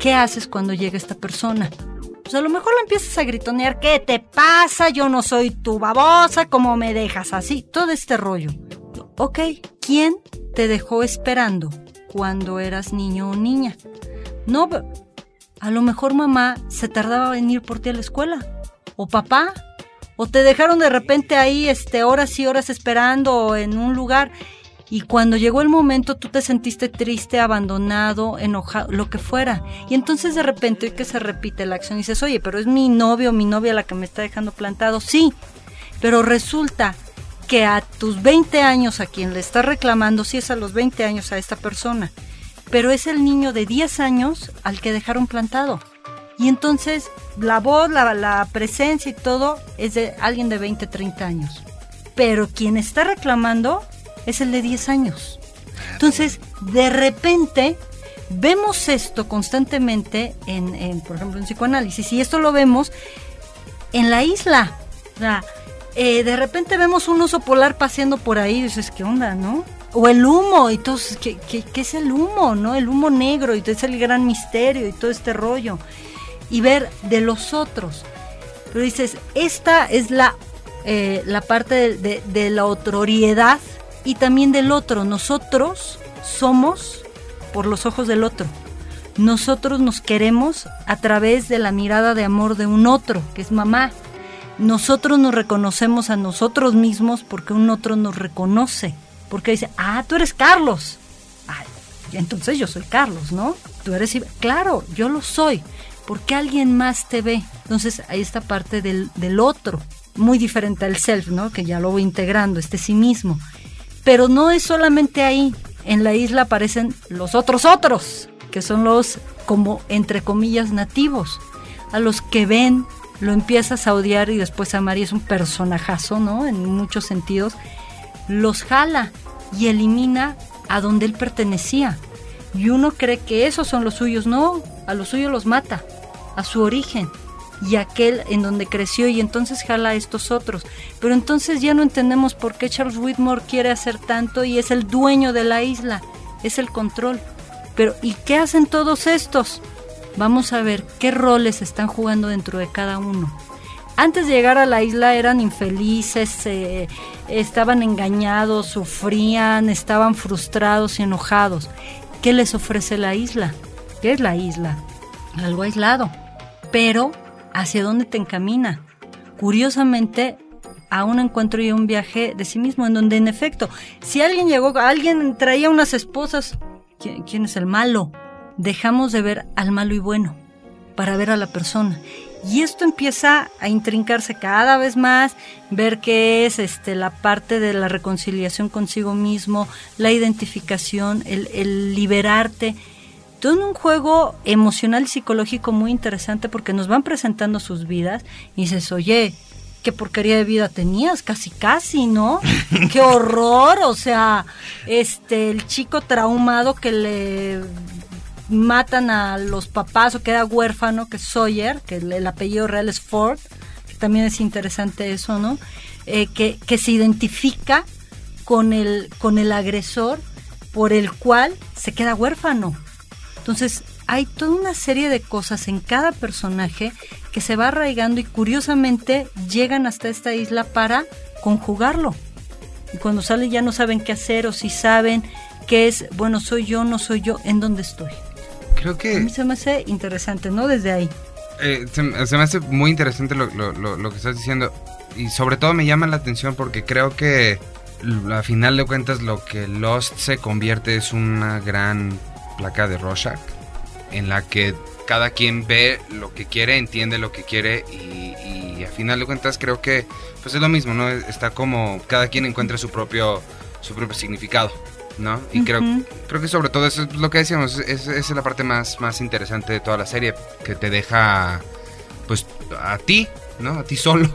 ¿Qué haces cuando llega esta persona? Pues a lo mejor la empiezas a gritonear, ¿qué te pasa? Yo no soy tu babosa, ¿cómo me dejas así? Todo este rollo. Ok, ¿quién te dejó esperando cuando eras niño o niña? No, a lo mejor mamá se tardaba en venir por ti a la escuela. O papá, o te dejaron de repente ahí este horas y horas esperando en un lugar y cuando llegó el momento tú te sentiste triste, abandonado, enojado, lo que fuera. Y entonces de repente que se repite la acción y dices, oye, pero es mi novio o mi novia la que me está dejando plantado. Sí, pero resulta que a tus 20 años a quien le estás reclamando, sí es a los 20 años a esta persona, pero es el niño de 10 años al que dejaron plantado. Y entonces la voz, la, presencia y todo es de alguien de 20, 30 años. Pero quien está reclamando es el de 10 años. Entonces, de repente, vemos esto constantemente en, por ejemplo, en psicoanálisis. Y esto lo vemos en la isla. O sea, eh, de repente vemos un oso polar paseando por ahí dices, ¿qué onda, no? O el humo, y todo, ¿qué, qué, qué es el humo, no? El humo negro, y es el gran misterio y todo este rollo y ver de los otros. Pero dices, esta es la, eh, la parte de, la otroriedad y también del otro. Nosotros somos por los ojos del otro. Nosotros nos queremos a través de la mirada de amor de un otro, que es mamá. Nosotros nos reconocemos a nosotros mismos porque un otro nos reconoce. Porque dice, ah, tú eres Carlos. entonces yo soy Carlos, ¿no? Tú eres... Claro, yo lo soy porque alguien más te ve. Entonces, hay esta parte del, del otro, muy diferente al self, ¿no? Que ya lo voy integrando, este sí mismo. Pero no es solamente ahí. En la isla aparecen los otros otros, que son los, como entre comillas, nativos, a los que ven, lo empiezas a odiar y después a amar y es un personajazo, ¿no? En muchos sentidos. Los jala y elimina a donde él pertenecía. Y uno cree que esos son los suyos, no, a los suyos los mata a su origen y aquel en donde creció y entonces jala a estos otros. Pero entonces ya no entendemos por qué Charles Whitmore quiere hacer tanto y es el dueño de la isla, es el control. Pero ¿y qué hacen todos estos? Vamos a ver qué roles están jugando dentro de cada uno. Antes de llegar a la isla eran infelices, eh, estaban engañados, sufrían, estaban frustrados y enojados. ¿Qué les ofrece la isla? ¿Qué es la isla? Algo aislado pero ¿hacia dónde te encamina? Curiosamente, aún encuentro yo un viaje de sí mismo, en donde en efecto, si alguien llegó, alguien traía unas esposas, ¿quién, es el malo? Dejamos de ver al malo y bueno para ver a la persona. Y esto empieza a intrincarse cada vez más, ver qué es este, la parte de la reconciliación consigo mismo, la identificación, el liberarte todo un juego emocional y psicológico muy interesante porque nos van presentando sus vidas y dices, oye, qué porquería de vida tenías, casi casi, ¿no? *laughs* qué horror, o sea, este, el chico traumado que le matan a los papás o queda huérfano, que es Sawyer, que el, apellido real es Ford, que también es interesante eso, ¿no? Eh, que, que se identifica con el, con el agresor por el cual se queda huérfano. Entonces, hay toda una serie de cosas en cada personaje que se va arraigando y curiosamente llegan hasta esta isla para conjugarlo. Y cuando salen ya no saben qué hacer o si saben qué es, bueno, soy yo, no soy yo, ¿en dónde estoy? Creo que... A mí se me hace interesante, ¿no? Desde ahí. Eh, se, me hace muy interesante lo, lo, que estás diciendo y sobre todo me llama la atención porque creo que a final de cuentas lo que Lost se convierte es una gran placa de Rorschach, en la que cada quien ve lo que quiere, entiende lo que quiere y, y a final de cuentas creo que pues es lo mismo, ¿no? Está como cada quien encuentra su propio su propio significado, ¿no? Y creo, creo que sobre todo eso es lo que decíamos, es, es la parte más, más interesante de toda la serie, que te deja, pues, a ti, ¿no? A ti solo.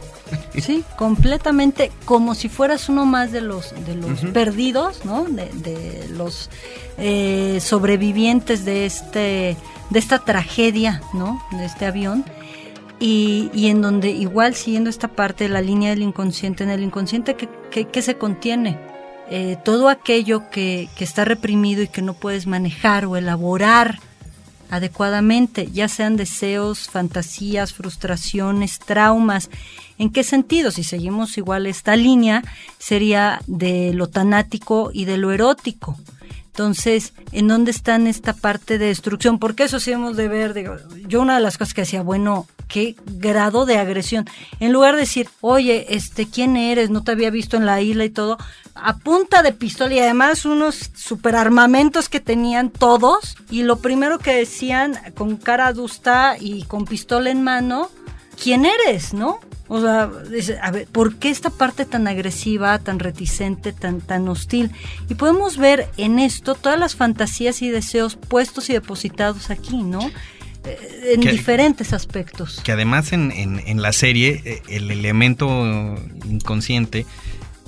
Sí, completamente como si fueras uno más de los de los perdidos, ¿no? De, de los eh, sobrevivientes de este de esta tragedia, ¿no? De este avión y, y en donde igual siguiendo esta parte de la línea del inconsciente, en el inconsciente que, que, que se contiene Eh, todo aquello que, que está reprimido y que no puedes manejar o elaborar adecuadamente, ya sean deseos, fantasías, frustraciones, traumas. ¿En qué sentido? Si seguimos igual esta línea, sería de lo tanático y de lo erótico. Entonces, ¿en dónde está esta parte de destrucción? Porque eso sí hemos de ver, digo, yo una de las cosas que decía, bueno, qué grado de agresión. En lugar de decir, oye, este, ¿quién eres? No te había visto en la isla y todo. A punta de pistola y además unos superarmamentos que tenían todos. Y lo primero que decían con cara adusta y con pistola en mano, ¿quién eres? ¿No? O sea, a ver, ¿por qué esta parte tan agresiva, tan reticente, tan, tan hostil? Y podemos ver en esto todas las fantasías y deseos puestos y depositados aquí, ¿no? En Que- diferentes aspectos. Que además en, en- en la serie eh, el elemento inconsciente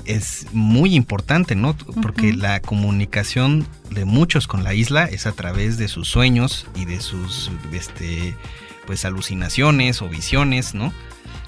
es muy importante, ¿no? Porque la comunicación de muchos con la isla es a través de sus sueños y de sus este pues alucinaciones o visiones, ¿no?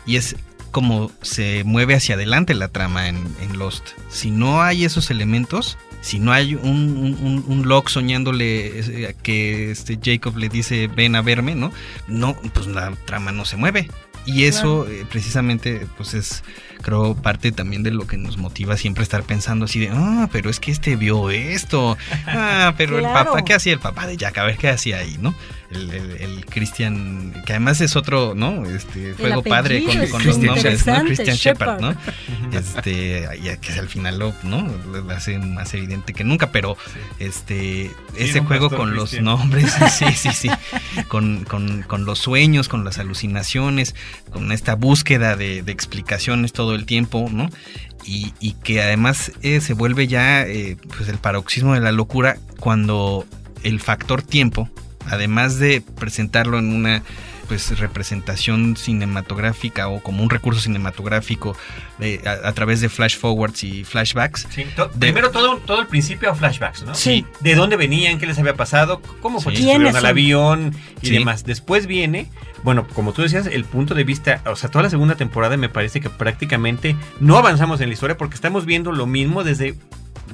Y es como se mueve hacia adelante la trama en, en Lost. Si no hay esos elementos, si no hay un, un, un- Locke soñándole eh, que este Jacob le dice ven a verme, ¿no? No, pues la trama no se mueve. Y eso eh, precisamente pues es creo parte también de lo que nos motiva siempre estar pensando así de, ah, pero es que este vio esto. *laughs* Ah, pero el papá, ¿qué hacía el papá de Jack? A ver qué hacía ahí, ¿no? El, el, el Christian, que además es otro, ¿no? Este, fuego padre con, los nombres, ¿no? Christian Shepard. ¿no? *laughs* Este, ya que al final lo, ¿no? Lo hace más evidente que nunca, pero este, ese juego con los nombres, *laughs* sí, sí, sí, con, con, con los sueños, con las alucinaciones, con esta búsqueda de, de explicaciones todo el tiempo, ¿no? Y, que además eh, se vuelve ya eh, pues el paroxismo de la locura cuando el factor tiempo, además de presentarlo en una pues representación cinematográfica o como un recurso cinematográfico a, a través de flash forwards y flashbacks. Sí, to- primero todo, todo el principio a flashbacks, ¿no? Sí. De dónde venían, qué les había pasado, cómo fue Sí. que se subieron ¿Quiénes al avión y Sí. demás. Después viene, bueno, como tú decías, el punto de vista, o sea, toda la segunda temporada me parece que prácticamente no avanzamos en la historia porque estamos viendo lo mismo desde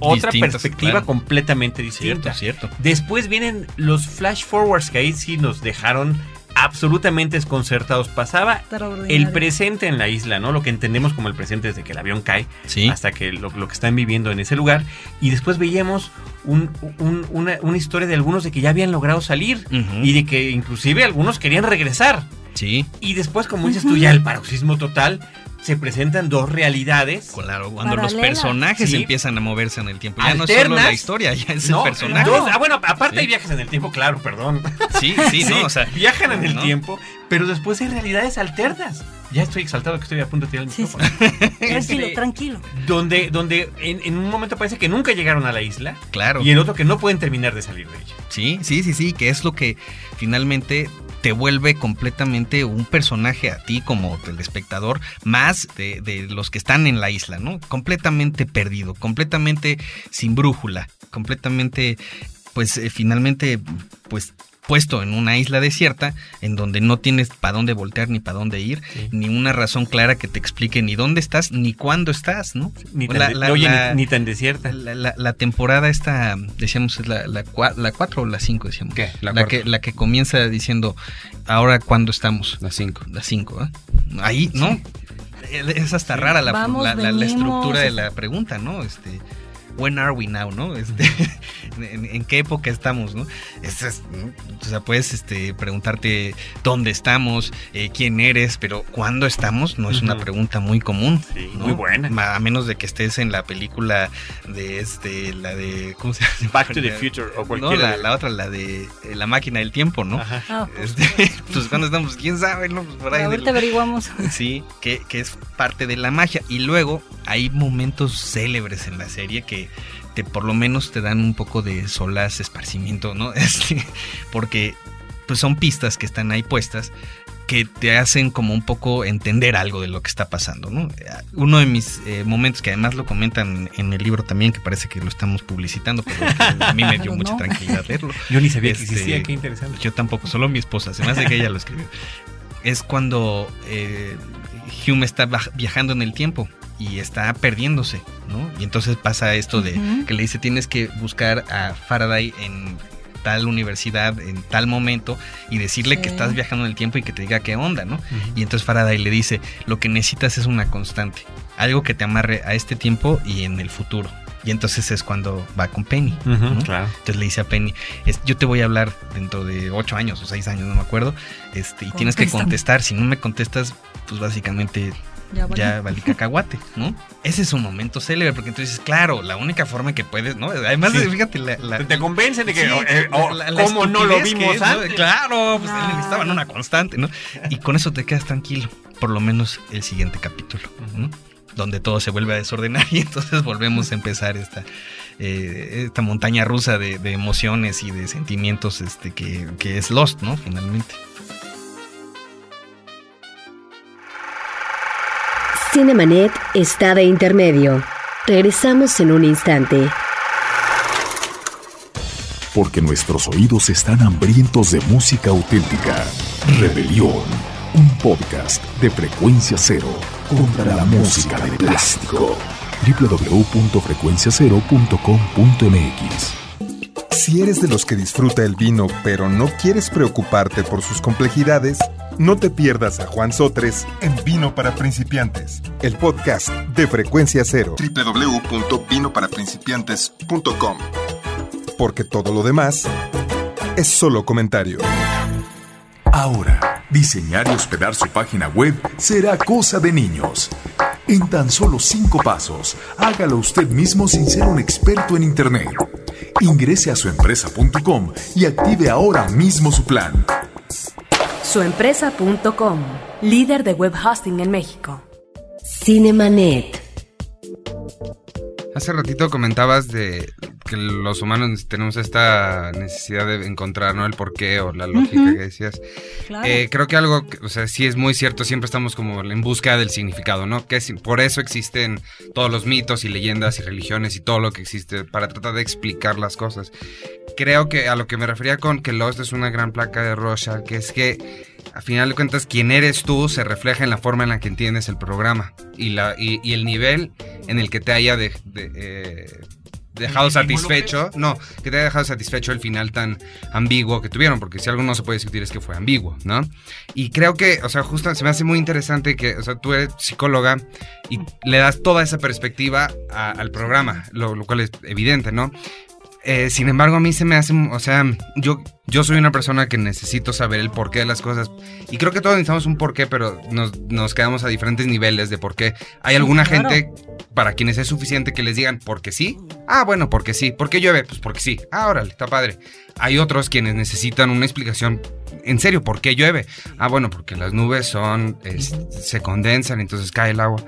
otra Distintas, perspectiva claro. completamente distinta. Cierto, cierto. Después vienen los flash forwards que ahí sí nos dejaron absolutamente desconcertados. Pasaba el presente en la isla, ¿no? Lo que entendemos como el presente desde que el avión cae Sí. hasta que lo, lo que están viviendo en ese lugar. Y después veíamos un- un- una, una historia de algunos de que ya habían logrado salir y de que inclusive algunos querían regresar. Sí. Y después, como dices tú, ya el paroxismo total, se presentan dos realidades. Claro, cuando los personajes Sí. empiezan a moverse en el tiempo. Ya no es solo la historia, ya es No, el personaje. dos- ah, bueno, aparte Sí. hay viajes en el tiempo, claro, perdón. Sí, sí, ¿no? *laughs* O sea, viajan en el ¿no? tiempo, pero después hay realidades alternas. Ya estoy exaltado que estoy a punto de tirar el Sí, micrófono. *laughs* Tranquilo, Este, tranquilo. Donde, donde en, en un momento parece que nunca llegaron a la isla Claro. y en otro que no pueden terminar de salir de ella. Sí, sí, sí, sí, que es lo que finalmente te vuelve completamente un personaje a ti como el espectador, más de, de los que están en la isla, ¿no? Completamente perdido, completamente sin brújula, completamente, pues eh, finalmente, pues puesto en una isla desierta en donde no tienes para dónde voltear ni para dónde ir, Sí. ni una razón clara que te explique ni dónde estás ni cuándo estás, ¿no? Ni tan, La- de- la- oye, ni- la- ni, tan desierta. la, la- la temporada esta, decíamos, es la, la, cua- la 4 o la 5, decíamos. ¿Qué? La La, que, la que comienza diciendo, ahora cuándo estamos. Las 5. La 5, Ahí, ¿no? Es hasta rara la, Vamos, la, la- la estructura de la pregunta, ¿no? Este, when are we now, ¿no? Este, *laughs* en, en qué época estamos, ¿no? Es- es, ¿no? O sea, puedes este, preguntarte dónde estamos, eh, quién eres, pero cuándo estamos no es una pregunta muy común. Sí, ¿no? muy buena. A menos de que estés en la película de este, la de, ¿cómo se llama? Back to the Future o No, cualquiera. la, de- la otra, la de eh, la máquina del tiempo, ¿no? Ajá. Ah, Este, *laughs* pues cuando estamos, quién sabe, ¿no? Pues por ahí ahorita del- averiguamos. *laughs* Sí, que, que es parte de la magia. Y luego hay momentos célebres en la serie que te, por lo menos te dan un poco de solaz, esparcimiento, ¿no? *laughs* Este, porque pues son pistas que están ahí puestas que te hacen como un poco entender algo de lo que está pasando, ¿no? Uno de mis eh, momentos que además lo comentan en el libro también, que parece que lo estamos publicitando, pero a mí me dio *laughs* mucha no. tranquilidad leerlo. Yo ni sabía Este, que existía, qué interesante. Yo tampoco, solo mi esposa, se me hace que ella lo escribió. Es cuando eh, Hume está viajando en el tiempo y está perdiéndose, ¿no? Y entonces pasa esto de que le dice tienes que buscar a Faraday en tal universidad, en tal momento, y decirle que estás viajando en el tiempo y que te diga qué onda, ¿no? Y entonces Faraday le dice, lo que necesitas es una constante, algo que te amarre a este tiempo y en el futuro. Y entonces es cuando va con Penny. Ujú, ¿no? Claro. Entonces le dice a Penny, es- yo te voy a hablar dentro de ocho años o seis años, no me acuerdo, este, y tienes que contestar. Si no me contestas, pues básicamente Ya, vale. ya valí cacahuate, ¿no? Ese es un momento célebre, porque entonces, claro, la única forma que puedes, ¿no? Además, Sí. fíjate, la, la- Te convencen de que, Sí, eh, oh, la- la ¿cómo no lo vimos es, ¿no? Claro, pues No. necesitaban una constante, ¿no? Y con eso te quedas tranquilo, por lo menos el siguiente capítulo, ¿no? Donde todo se vuelve a desordenar y *laughs* entonces volvemos a empezar esta, eh, esta montaña rusa de, de emociones y de sentimientos este, que, que es Lost, ¿no? Finalmente. Cinemanet está de intermedio. Regresamos en un instante. Porque nuestros oídos están hambrientos de música auténtica. Rebelión, un podcast de frecuencia cero contra la música de plástico. www.frecuenciacero.com.mx Si eres de los que disfruta el vino pero no quieres preocuparte por sus complejidades, no te pierdas a Juan Sotres en Vino para Principiantes, el podcast de Frecuencia Cero. www.vinoparaprincipiantes.com Porque todo lo demás es solo comentario. Ahora, diseñar y hospedar su página web será cosa de niños. En tan solo cinco pasos, hágalo usted mismo sin ser un experto en Internet. Ingrese a suempresa.com y active ahora mismo su plan. Suempresa.com, líder de web hosting en México. Cinemanet. Hace ratito comentabas de que los humanos tenemos esta necesidad de encontrar ¿no? el porqué o la lógica que decías. Claro. Eh, creo que algo, o sea, sí es muy cierto, siempre estamos como en búsqueda del significado, ¿no? Que es- por eso existen todos los mitos y leyendas y religiones y todo lo que existe para tratar de explicar las cosas. Creo que a lo que me refería con que Lost es una gran placa de Rorschach, que es que a final de cuentas quién eres tú se refleja en la forma en la que entiendes el programa y, la, y, y el nivel en el que te haya de- de, eh, dejado ¿El mismo satisfecho, no, que te haya dejado satisfecho el final tan ambiguo que tuvieron, porque si algo no se puede discutir es que fue ambiguo, ¿no? Y creo que, o sea, justo se me hace muy interesante que, o sea, tú eres psicóloga y le das toda esa perspectiva a- al programa, lo, lo cual es evidente, ¿no? Eh, sin embargo, a mí se me hace, o sea, yo, yo soy una persona que necesito saber el porqué de las cosas. Y creo que todos necesitamos un porqué, pero nos, nos quedamos a diferentes niveles de por qué. Hay alguna claro. gente para quienes es suficiente que les digan porque sí. Ah, bueno, porque sí. ¿Por qué llueve? Pues porque sí. Ah, órale, está padre. Hay otros quienes necesitan una explicación. En serio, ¿por qué llueve? Ah, bueno, porque las nubes son, es- se condensan, entonces cae el agua.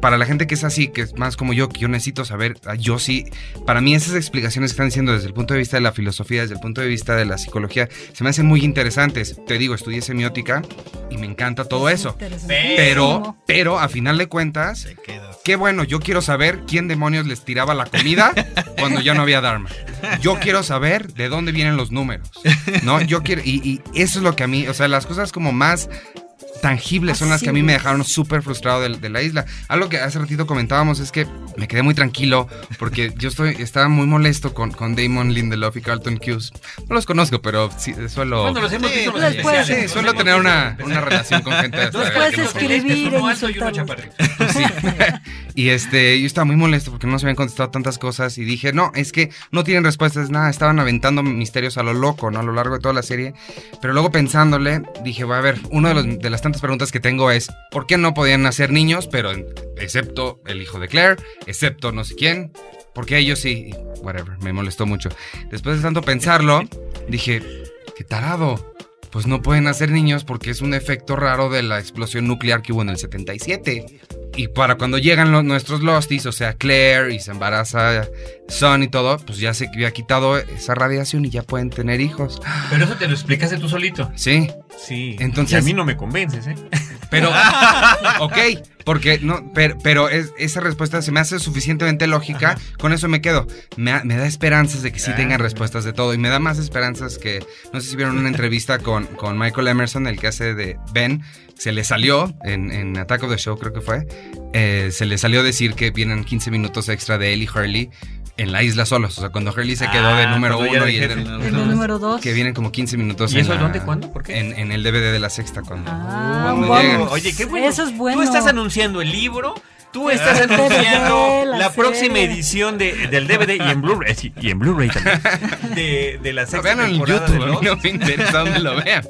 Para la gente que es así, que es más como yo, que yo necesito saber, ah, yo sí, para mí esas explicaciones que están diciendo desde el punto de vista de la filosofía, desde el punto de vista de la psicología, se me hacen muy interesantes. Te digo, estudié semiótica y me encanta todo eso. Pero, pero a final de cuentas, qué bueno, yo quiero saber quién demonios les tiraba la comida *laughs* cuando ya no había Dharma. Yo quiero saber de dónde vienen los números. ¿No? Yo quiero, y, y eso es lo que a mí, o sea, las cosas como más tangibles son las que a mí me dejaron súper frustrado de, de la isla. Algo que hace ratito comentábamos es que me quedé muy tranquilo porque *laughs* yo estoy, estaba muy molesto con, con Damon Lindelof y Carlton Cuse. No los conozco, pero sí, suelo... Cuando los hemos visto en los Después- especiales, Sí, suelo tener una, una relación con gente Después caracteres escribir uno y uno insultarlos. chaparrito. *laughs* Sí. *laughs* y este, yo estaba muy molesto porque no se habían contestado tantas cosas y dije, no, es que no tienen respuestas, nada, estaban aventando misterios a lo loco, ¿no? A lo largo de toda la serie. Pero luego pensándole, dije, va a ver, una de, los- de las tantas preguntas que tengo es, ¿por qué no podían nacer niños, pero excepto el hijo de Claire, excepto no sé quién? Porque ellos sí, whatever, me molestó mucho. Después de tanto pensarlo, *laughs* dije, qué tarado. Pues no pueden nacer niños porque es un efecto raro de la explosión nuclear que hubo en el 77. Y para cuando llegan los, nuestros Losties, o sea, Claire y se embaraza Son y todo, pues ya se había quitado esa radiación y ya pueden tener hijos. Pero eso te lo explicaste tú solito. Sí, Sí. Entonces- Y a mí no me convences, ¿eh? pero. *laughs* ok, porque no, pero, pero es- esa respuesta se me hace suficientemente lógica. Con eso me quedo. Me, me da esperanzas de que sí Ah. tengan respuestas de todo. Y me da más esperanzas que. No sé si vieron una entrevista con, con Michael Emerson, el que hace de Ben. Se le salió en, en Attack of the Show, creo que fue. eh, se le salió decir que vienen 15 minutos extra de él y Hurley en la isla solos. O sea, cuando Hurley se quedó de Ah, número uno era y el de- El número dos. que vienen como 15 minutos. ¿Y en eso la- dónde, cuándo? ¿Por qué? En, en el DVD de la sexta. Cuando, Ah, cuando vamos. llegan. Oye, qué bueno. Eso es bueno. Tú estás anunciando el libro. Tú estás anunciando la la, próxima edición de, del DVD y en Blu-ray sí, y en Blu-ray también *laughs* de, de la sexta vean en YouTube, no me interesa dónde lo vean.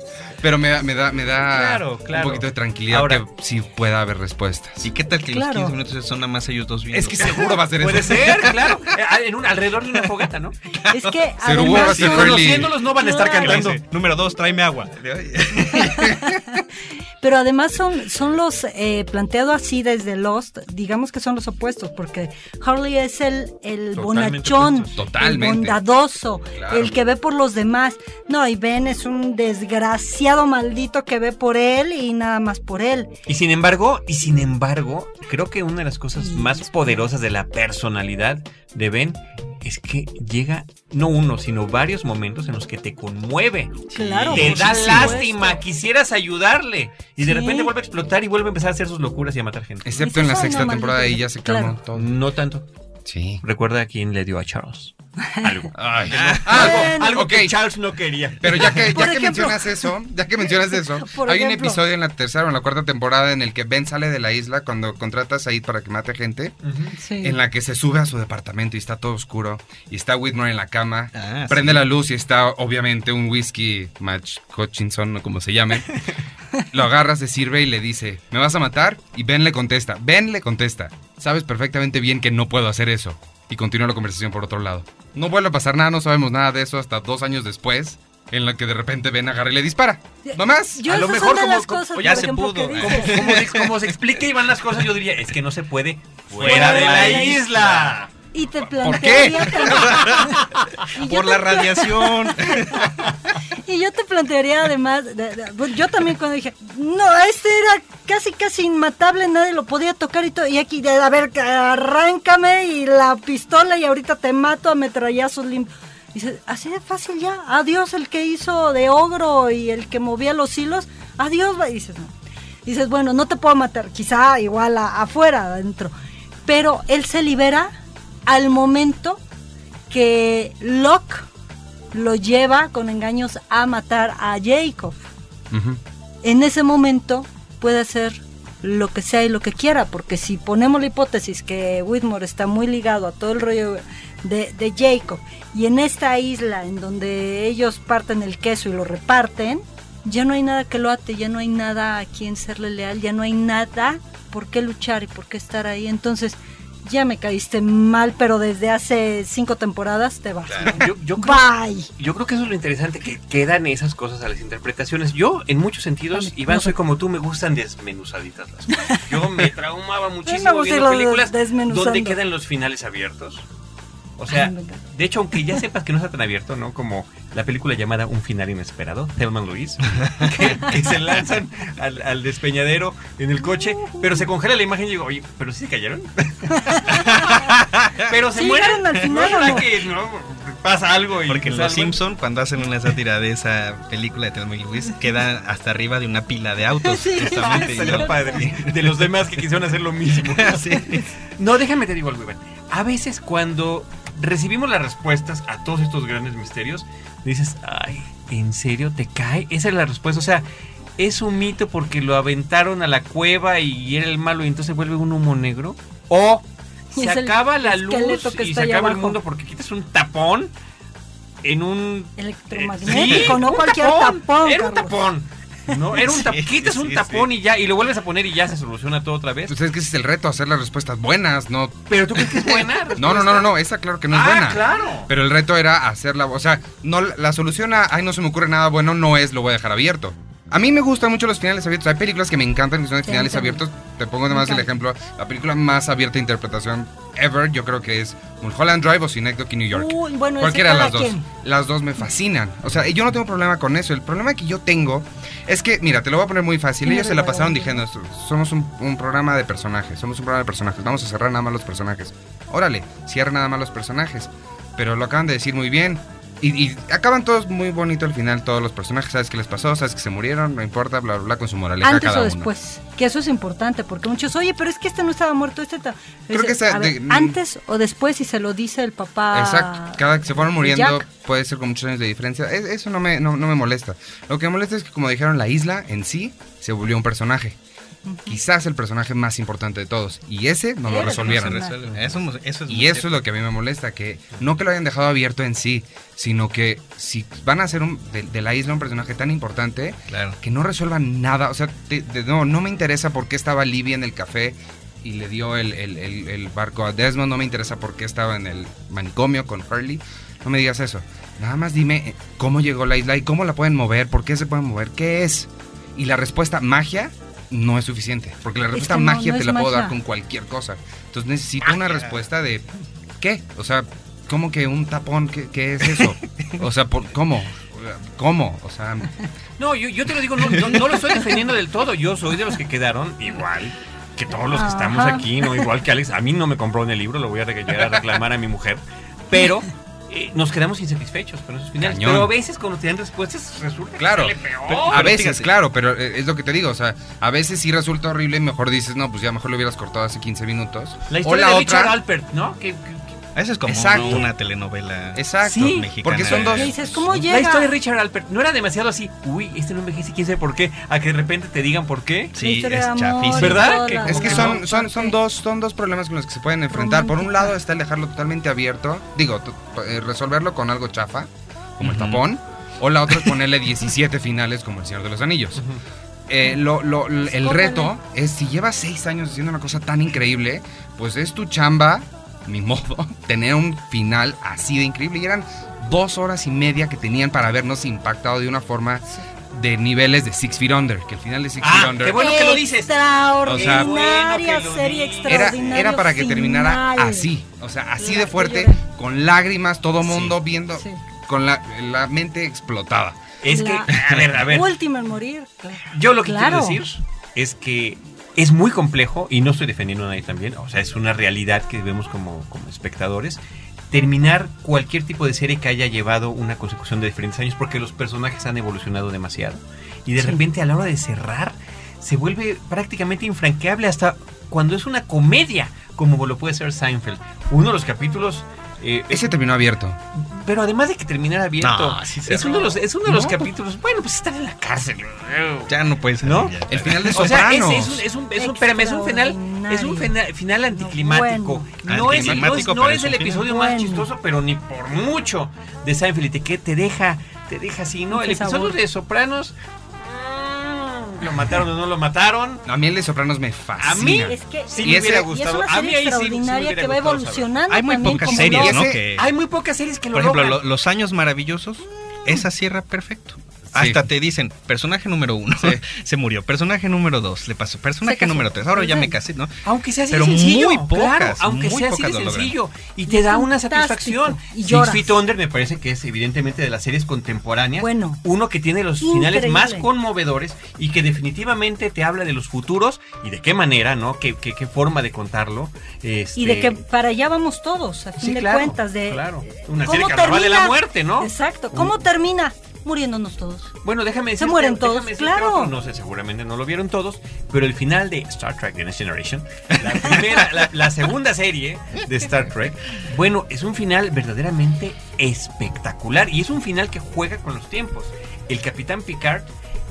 Pero me da, me da, me da Claro, claro. un poquito de tranquilidad Ahora- que sí pueda haber respuestas. ¿Y qué tal que Claro. los 15 minutos son nada más ellos dos viendo? Es que seguro va a ser Puede eso. ser, claro. *laughs* Eh, En un, alrededor de una fogata, ¿no? Es que *laughs* Seguro va a además. Conociéndolos no van a estar cantando. Número dos, tráeme agua. *laughs* Pero además son, son los eh, planteado así desde Lost, digamos que son los opuestos, porque Harley es el, el Totalmente bonachón. Totalmente. el bondadoso, Claro. el que ve por los demás. No, y Ben es un desgraciado maldito que ve por él y nada más por él. Y sin embargo, y sin embargo, creo que una de las cosas más poderosas de la personalidad de Ben es que llega no uno, sino varios momentos en los que te conmueve. Claro. te da lástima, quisieras ayudarle. Y de Sí. repente vuelve a explotar y vuelve a empezar a hacer sus locuras y a matar gente. Excepto en la Dices, "Ay, sexta temporada maldito". y ya se calmó Claro. todo. No tanto. Sí. Recuerda a quién le dio a Charles. Algo. *laughs* Ay. Algo, Bueno. algo que Charles no quería. Pero ya que, ya que ejemplo. mencionas eso, ya que mencionas *laughs* eso, Por hay un episodio en la tercera o en la cuarta temporada en el que Ben sale de la isla cuando contrata a Said para que mate gente. Sí. en la que se sube a su departamento y está todo oscuro y está Whitmore en la cama, Ah, prende sí. la luz y está obviamente un whisky Match Hutchinson o como se llame. *laughs* Lo agarra, se sirve y le dice, ¿me vas a matar? Y Ben le contesta, Ben le contesta, sabes perfectamente bien que no puedo hacer eso. Y continúa la conversación por otro lado. No vuelve a pasar nada, no sabemos nada de eso hasta dos años después, en la que de repente Ben agarra y le dispara. ¿No más? Yo a lo mejor como- las como- cosas, ya se pudo. que Como, se- como se explique y van las cosas, yo diría, es que no se puede fuera de la isla. Y te qué? *laughs* y yo Por la radiación. *laughs* Y yo te plantearía además, de- de- pues, yo también cuando dije, no, este era casi casi inmatable, nadie lo podía tocar y todo, y aquí, a ver, arráncame y la pistola y ahorita te mato a metrallazos limpios. Dices, así de fácil ya, adiós el que hizo de ogro y el que movía los hilos, adiós. Y dices, no. Dices, bueno, no te puedo matar, quizá igual a- afuera, adentro, pero él se libera al momento que Locke lo lleva con engaños a matar a Jacob. En ese momento puede hacer lo que sea y lo que quiera, porque si ponemos la hipótesis que Whitmore está muy ligado a todo el rollo de, de Jacob, y en esta isla en donde ellos parten el queso y lo reparten, ya no hay nada que lo ate, ya no hay nada a quien serle leal, ya no hay nada por qué luchar y por qué estar ahí. Entonces, ya me caíste mal, pero desde hace cinco temporadas te vas. Yo, yo creo, Bye. yo creo que eso es lo interesante, que quedan esas cosas a las interpretaciones. Yo, en muchos sentidos, Vale, Iván, no. soy como tú, me gustan desmenuzaditas las cosas. Yo me *laughs* traumaba muchísimo viendo películas donde quedan los finales abiertos. O sea, Ay, de hecho, aunque ya sepas que no está tan abierto, ¿no? Como la película llamada Un final inesperado, Thelma Luis, *laughs* que, que se lanzan al, al despeñadero en el coche, pero se congela la imagen y digo, oye, ¿pero sí se cayeron? *laughs* pero se Sí mueren. al final, ¿No que no, pasa algo y Porque salvan? Los Simpson, cuando hacen una sátira de esa película de Thelma y Luis, queda hasta arriba de una pila de autos. *laughs* Sí. justamente, padre. De los demás que quisieron hacer lo mismo. Sí. No, déjame te digo algo, Iván. A veces cuando recibimos las respuestas a todos estos grandes misterios, dices, ay, ¿en serio te cae? Esa es la respuesta. O sea, es un mito porque lo aventaron a la cueva y era el malo y entonces vuelve un humo negro. O se acaba la luz y se acaba el mundo porque quitas un tapón en un Electromagnético, Sí, no un cualquier tapón. Era un tapón. No, era un Sí, tapón. Quitas un sí, tapón sí. y ya, y lo vuelves a poner y ya se soluciona todo otra vez. Pues es que ese es el reto, hacer las respuestas buenas, no... Pero tú crees que es buena. *laughs* No, no, no, no, no, esa claro que no es ah, buena. claro. Pero el reto era hacerla, o sea, no la solución a, ay, no se me ocurre nada bueno, no es lo voy a dejar abierto. A mí me gustan mucho los finales abiertos. Hay películas que me encantan que son de finales abiertos. Te pongo además el ejemplo. La película más abierta de interpretación ever, yo creo que es Mulholland Drive o Synecdoche, New York. Uy, bueno, Cualquiera de las dos. quien. Las dos me fascinan. O sea, yo no tengo problema con eso. El problema que yo tengo es que, mira, te lo voy a poner muy fácil. Ellos se la pasaron diciendo, somos un, un programa de personajes, somos un programa de personajes, vamos a cerrar nada más los personajes. Órale, cierra nada más los personajes. Pero lo acaban de decir muy bien. Y, y acaban todos muy bonito al final, todos los personajes. ¿Sabes qué les pasó? ¿Sabes que se murieron? No importa, bla, bla, bla, con su moraleja Antes cada o uno. después. Que eso es importante, porque muchos, oye, pero es que este no estaba muerto, este ta-". Creo que ver, de- antes o después, si se lo dice el papá. Exacto, cada que se fueron muriendo Jack. puede ser con muchos años de diferencia. Es- Eso no me, no, no me molesta. Lo que me molesta es que, como dijeron, la isla en sí se volvió un personaje. Quizás el personaje más importante de todos. Y ese no lo resolvieron. Eso, eso es Y eso es lo que a mí me molesta, que no que lo hayan dejado abierto en sí, sino que si van a hacer un, de, de la isla un personaje tan importante, Claro. que no resuelvan nada. O sea, te- te- no, no me interesa por qué estaba Livia en el café y le dio el, el- el- el barco a Desmond. No me interesa por qué estaba en el manicomio con Hurley. No me digas eso. Nada más dime eh, cómo llegó la isla y cómo la pueden mover, por qué se pueden mover, qué es. Y la respuesta magia no es suficiente, porque la respuesta que no, magia no te la puedo dar con cualquier cosa. Entonces necesito una respuesta de ¿qué? O sea, ¿cómo que un tapón? ¿Qué, qué es eso? O sea, ¿por, ¿cómo? ¿Cómo? O sea, No, yo, yo te lo digo, no, no, no lo estoy defendiendo del todo. Yo soy de los que quedaron igual que todos los que estamos aquí, no igual que Alex. A mí no me compró en el libro, lo voy a a reclamar a mi mujer. Pero eh, nos quedamos insatisfechos con esos finales. Cañón. Pero a veces cuando te dan respuestas resulta Claro, que sale peor. pero a pero veces, fíjate. claro, pero eh, es lo que te digo, o sea, a veces sí resulta horrible y mejor dices, no, pues ya mejor lo hubieras cortado hace 15 minutos. la o historia la de Richard otra, Alpert, ¿no? Que, que- Esa es como Exacto. una, una telenovela exacto, Sí, mexicana. porque son dos. Dices, ¿cómo la llega? historia de Richard Alpert no era demasiado así. Uy, este no envejece, quién sabe por qué. A que de repente te digan por qué. La Sí, es chafísimo. ¿Verdad? Que- la- Es que ¿no? son, son, son, dos, son dos problemas con los que se pueden enfrentar. Por un lado está el dejarlo totalmente abierto, digo, eh, resolverlo con algo chafa, como el tapón, o la otra es ponerle 17 finales como el Señor de los Anillos. Eh, lo- lo- el reto es si llevas seis años haciendo una cosa tan increíble, pues es tu chamba, ni modo, *laughs* tener un final así de increíble. Y eran dos horas y media que tenían para habernos impactado de una forma de niveles de Six Feet Under, que el final de Six Ah, Feet Under qué bueno que lo dices. Extraordinaria Bueno que lo serie, era, extraordinaria. era para que terminara así, o sea, así La- de fuerte, con lágrimas, todo mundo viendo, Sí. con la, la mente explotada. Es que, a ver, a ver. Última en morir. claro. Yo lo que Claro. quiero decir es que es muy complejo y no estoy defendiendo a nadie también. O sea, es una realidad que vemos como, como espectadores. Terminar cualquier tipo de serie que haya llevado una consecución de diferentes años porque los personajes han evolucionado demasiado. Y de repente a la hora de cerrar se vuelve prácticamente infranqueable hasta cuando es una comedia como lo puede ser Seinfeld. Uno de los capítulos... eh, Ese terminó abierto. pero además de que terminara abierto, No, sí es, uno de los, es uno de los No. capítulos... Bueno, pues están en la cárcel. Ya no puede ser. ¿No? ya. El final de *laughs* O sea, es, Sopranos. es un, es un, es un- espérame, es un final, es un fena- final anticlimático. bueno. No, es, no es- Anticlimático, no es el final. episodio más chistoso, pero ni por mucho de Seinfeld. Que te deja, te deja así, ¿no? El episodio sabor. de Sopranos, lo mataron o no lo mataron. A mí el de Sopranos me fascina. A mí Es que sí y me hubiera gustado. una A mí serie ahí sí- me que va evolucionando. Hay muy también pocas series, ¿no? Hay muy pocas series que lo por ejemplo, logran. lo- Los Años Maravillosos, esa cierra perfecto. Hasta te dicen, personaje número uno, Sí. *laughs* se murió. Personaje número dos, le pasó. Personaje número tres, ahora ya me casé, ¿no? Aunque sea así Pero de sencillo, muy pocas, claro, aunque muy sea así de sencillo y te da una satisfacción. Y. Feet Under me parece que es evidentemente de las series contemporáneas, Bueno. uno que tiene los Increíble. finales más conmovedores y que definitivamente te habla de los futuros y de qué manera, ¿no? Qué, qué, qué forma de contarlo. este, Y de que para allá vamos todos, a fin Sí, de claro, cuentas. De, claro. Una ¿cómo serie carnaval de la muerte, ¿no? Exacto. ¿Cómo termina? Muriéndonos todos. Bueno, déjame decir. mueren todos, claro. no sé, seguramente no lo vieron todos, pero el final de Star Trek The Next Generation, la primera, la, la segunda serie de Star Trek, bueno, es un final verdaderamente espectacular y es un final que juega con los tiempos. El Capitán Picard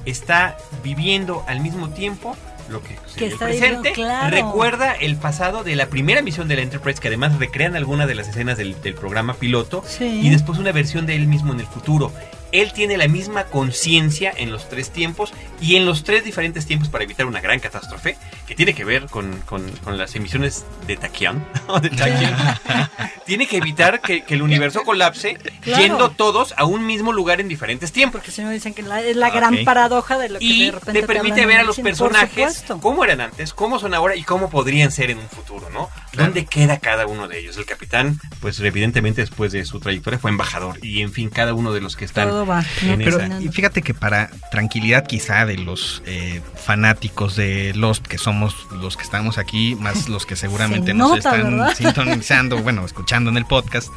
está viviendo al mismo tiempo lo que, sería el presente, claro. recuerda el pasado de la primera misión de la Enterprise, que además recrean algunas de las escenas del, del programa piloto, Sí. y después una versión de él mismo en el futuro. Él tiene la misma conciencia en los tres tiempos y en los tres diferentes tiempos para evitar una gran catástrofe, que tiene que ver con, con- con las emisiones de Taquián, *laughs* o de Taquián, *laughs* tiene que evitar que, que el universo colapse Claro. yendo todos a un mismo lugar en diferentes tiempos. Porque si no dicen que la- es la gran Ok. paradoja de lo que Y de repente te permite hablan ver a los cine. Personajes cómo eran antes, cómo son ahora y cómo podrían ser en un futuro, ¿no? ¿Dónde queda cada uno de ellos? El capitán, pues evidentemente después de su trayectoria fue embajador y en fin, cada uno de los que están Todo va, en ¿no? Pero y fíjate que para tranquilidad quizá de los eh, fanáticos de Lost, que somos los que estamos aquí, más *laughs* los que seguramente Se nos nota, están ¿verdad? *laughs* sintonizando, bueno, escuchando en el podcast,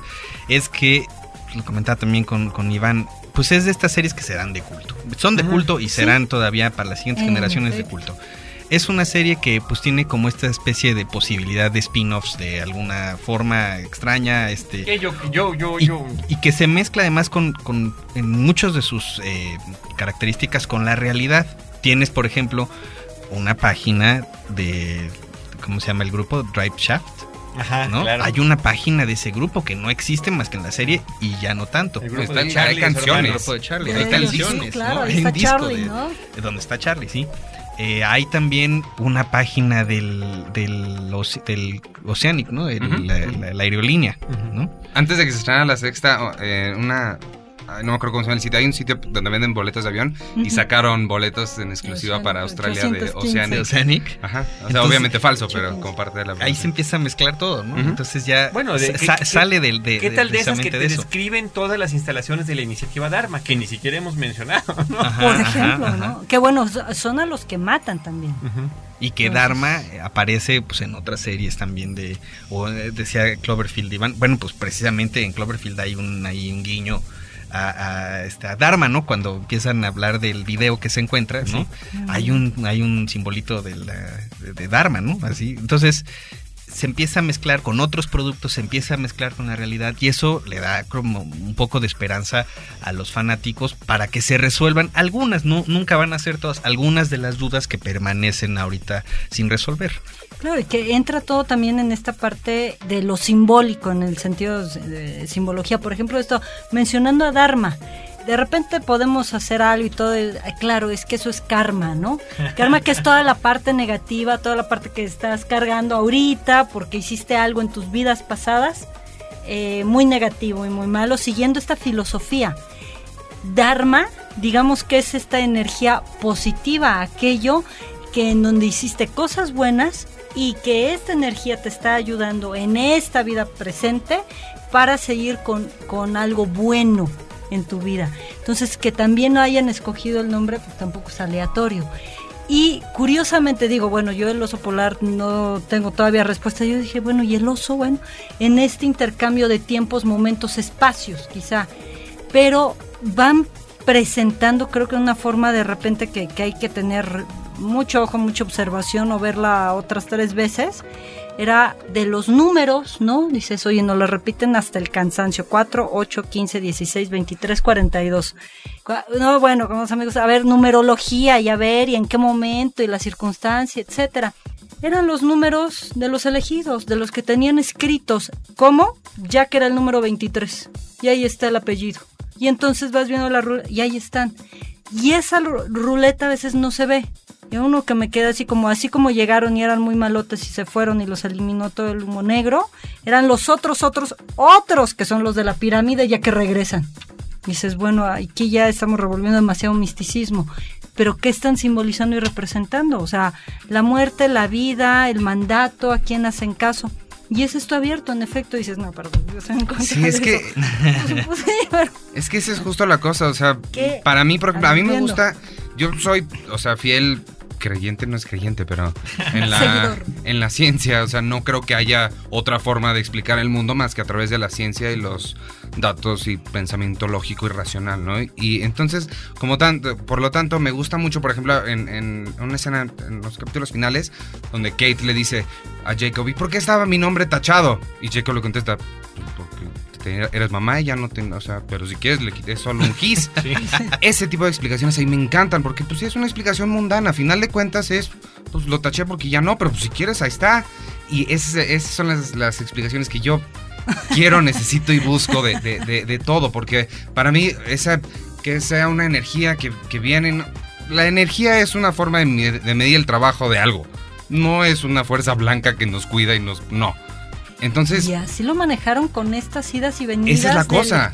es que, lo comentaba también con, con Iván, pues es de estas series que serán de culto. Son de Ajá, culto y serán todavía para las siguientes En generaciones de culto. Es una serie que pues tiene como esta especie de posibilidad de spin-offs de alguna forma extraña, este Que yo, yo, yo, y, yo. y que se mezcla además con, con en muchos de sus eh, características con la realidad. Tienes, por ejemplo, una página de ¿cómo se llama el grupo? Drive Shaft, Ajá, ¿no? claro. Hay una página de ese grupo que no existe más que en la serie y ya no tanto. El grupo Está- de Charlie, hay canciones. El grupo de Charlie, De hay sí, canciones, claro, ¿no? ahí Hay un está disco Charlie, de, ¿no? de donde está Charlie, sí. Eh, hay también una página del, del, oce- del Oceanic, ¿no? El- la, la- la aerolínea, ¿no? Antes de que se estrenara la sexta, eh, una. Ay, No me acuerdo cómo se llama el sitio. Hay un sitio donde venden boletos de avión y sacaron boletos en exclusiva Oceanic, para Australia de 815. Oceanic. De Oceanic. Ajá. O sea, Entonces, obviamente falso, pero como parte de la. Ahí se empieza a mezclar todo, ¿no? Entonces ya Bueno, de- sa- ¿qué- sa- qué- sale del de, ¿Qué tal de esas que te de describen todas las instalaciones de la iniciativa Dharma, que ni siquiera hemos mencionado, ¿no? Ajá, Por ejemplo, ajá. ¿no? Que bueno, so- son a los que matan también. Y que Dharma eh, aparece pues en otras series también de o eh, decía Cloverfield Iván. Bueno, pues precisamente en Cloverfield hay un hay un guiño a, a, este, a Dharma, ¿no? Cuando empiezan a hablar del video que se encuentra, ¿no? Hay un hay un simbolito de, la, de Dharma, ¿no? Así. Entonces se empieza a mezclar con otros productos, se empieza a mezclar con la realidad y eso le da como un poco de esperanza a los fanáticos para que se resuelvan algunas, no, nunca van a ser todas, algunas de las dudas que permanecen ahorita sin resolver. Claro, y que entra todo también en esta parte de lo simbólico, en el sentido de simbología. Por ejemplo, esto, mencionando a Dharma, de repente podemos hacer algo y todo, ay, claro, es que eso es karma, ¿no? *laughs* Karma que es toda la parte negativa, toda la parte que estás cargando ahorita porque hiciste algo en tus vidas pasadas, eh, muy negativo y muy malo, siguiendo esta filosofía. Dharma, digamos que es esta energía positiva, aquello que en donde hiciste cosas buenas y que esta energía te está ayudando en esta vida presente para seguir con, con algo bueno en tu vida. Entonces, que también hayan escogido el nombre, pues tampoco es aleatorio. Y curiosamente digo, bueno, yo el oso polar no tengo todavía respuesta. Yo dije, bueno, y el oso, bueno, en este intercambio de tiempos, momentos, espacios, quizá. Pero van presentando, creo que una forma de repente que, que hay que tener mucho ojo, mucha observación o verla otras tres veces. Era de los números, ¿no? Dices, oye, nos lo repiten hasta el cansancio. 4, 8, 15, 16, 23, 42. Cua- No, bueno, con los amigos, a ver, numerología y a ver, y en qué momento, y la circunstancia, etcétera. Eran los números de los elegidos, de los que tenían escritos. ¿Cómo? Ya que era el número 23. Y ahí está el apellido. Y entonces vas viendo la ruleta y ahí están. Y esa ru- ruleta a veces no se ve. Y uno que me queda así como, así como llegaron y eran muy malotes y se fueron y los eliminó todo el humo negro, eran los otros, otros, otros que son los de la pirámide ya que regresan. Dices, bueno, aquí ya estamos revolviendo demasiado misticismo. Pero ¿qué están simbolizando y representando? O sea, la muerte, la vida, el mandato, a quién hacen caso. Y es esto abierto, en efecto, dices, no, perdón, en contra Sí, es eso". que- *laughs* Es que esa es justo la cosa, o sea, ¿Qué? para mí, por ejemplo, a mí me gusta, yo soy, o sea, fiel creyente, no es creyente, pero en *laughs* la, en la ciencia, o sea, no creo que haya otra forma de explicar el mundo más que a través de la ciencia y los datos y pensamiento lógico y racional, ¿no? Y entonces, como tanto, por lo tanto, me gusta mucho, por ejemplo, en, en una escena, en los capítulos finales, donde Kate le dice a Jacob, ¿y por qué estaba mi nombre tachado? Y Jacob le contesta, "Pues porque te- eres mamá y ya no tengo, o sea, pero si quieres le quité solo un kiss. *laughs* Ese tipo de explicaciones ahí me encantan, porque pues sí es una explicación mundana, a final de cuentas es, pues lo taché porque ya no, pero pues si quieres ahí está. Y ese- esas son las, las explicaciones que yo quiero, necesito y busco de, de- de- de todo, porque para mí esa, que sea una energía que, que viene, la energía es una forma de medir el trabajo de algo. No es una fuerza blanca que nos cuida y nos... No. Entonces, Y así lo manejaron con estas idas y venidas esa es la de cosa.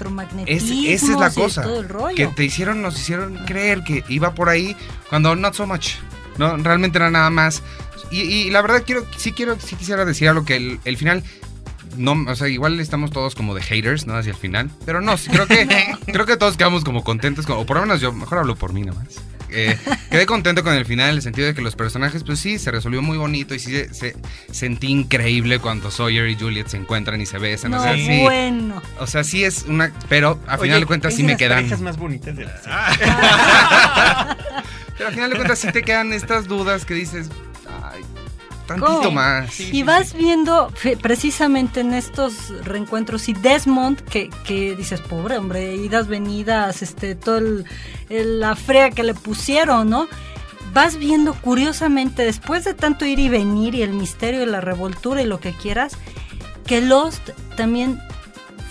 Es- esa es la cosa. todo el rollo. Que te hicieron, nos hicieron creer que iba por ahí cuando not so much. No, realmente era nada más. Y, y la verdad quiero, sí quiero, sí quisiera decir algo que el, el final. No, o sea, igual estamos todos como de haters, ¿no? Hacia el final. Pero no, creo que, *laughs* creo que todos quedamos como contentos, con- o por lo menos yo, mejor hablo por mí nada más. Eh, quedé contento con el final en el sentido de que los personajes, pues sí, se resolvió muy bonito y sí se, se- sentí increíble cuando Sawyer y Juliet se encuentran y se besan. no, o sea, sí. bueno. O sea, sí es una. Pero a final de cuentas sí me las quedan. parejas más bonitas de la *laughs* Pero al final de cuentas sí te quedan estas dudas que dices. Ay, tantito ¿Cómo? más. y vas viendo precisamente en estos reencuentros y Desmond que, que dices pobre hombre idas venidas este todo el, el- la frea que le pusieron no vas viendo curiosamente después de tanto ir y venir y el misterio y la revoltura y lo que quieras que Lost también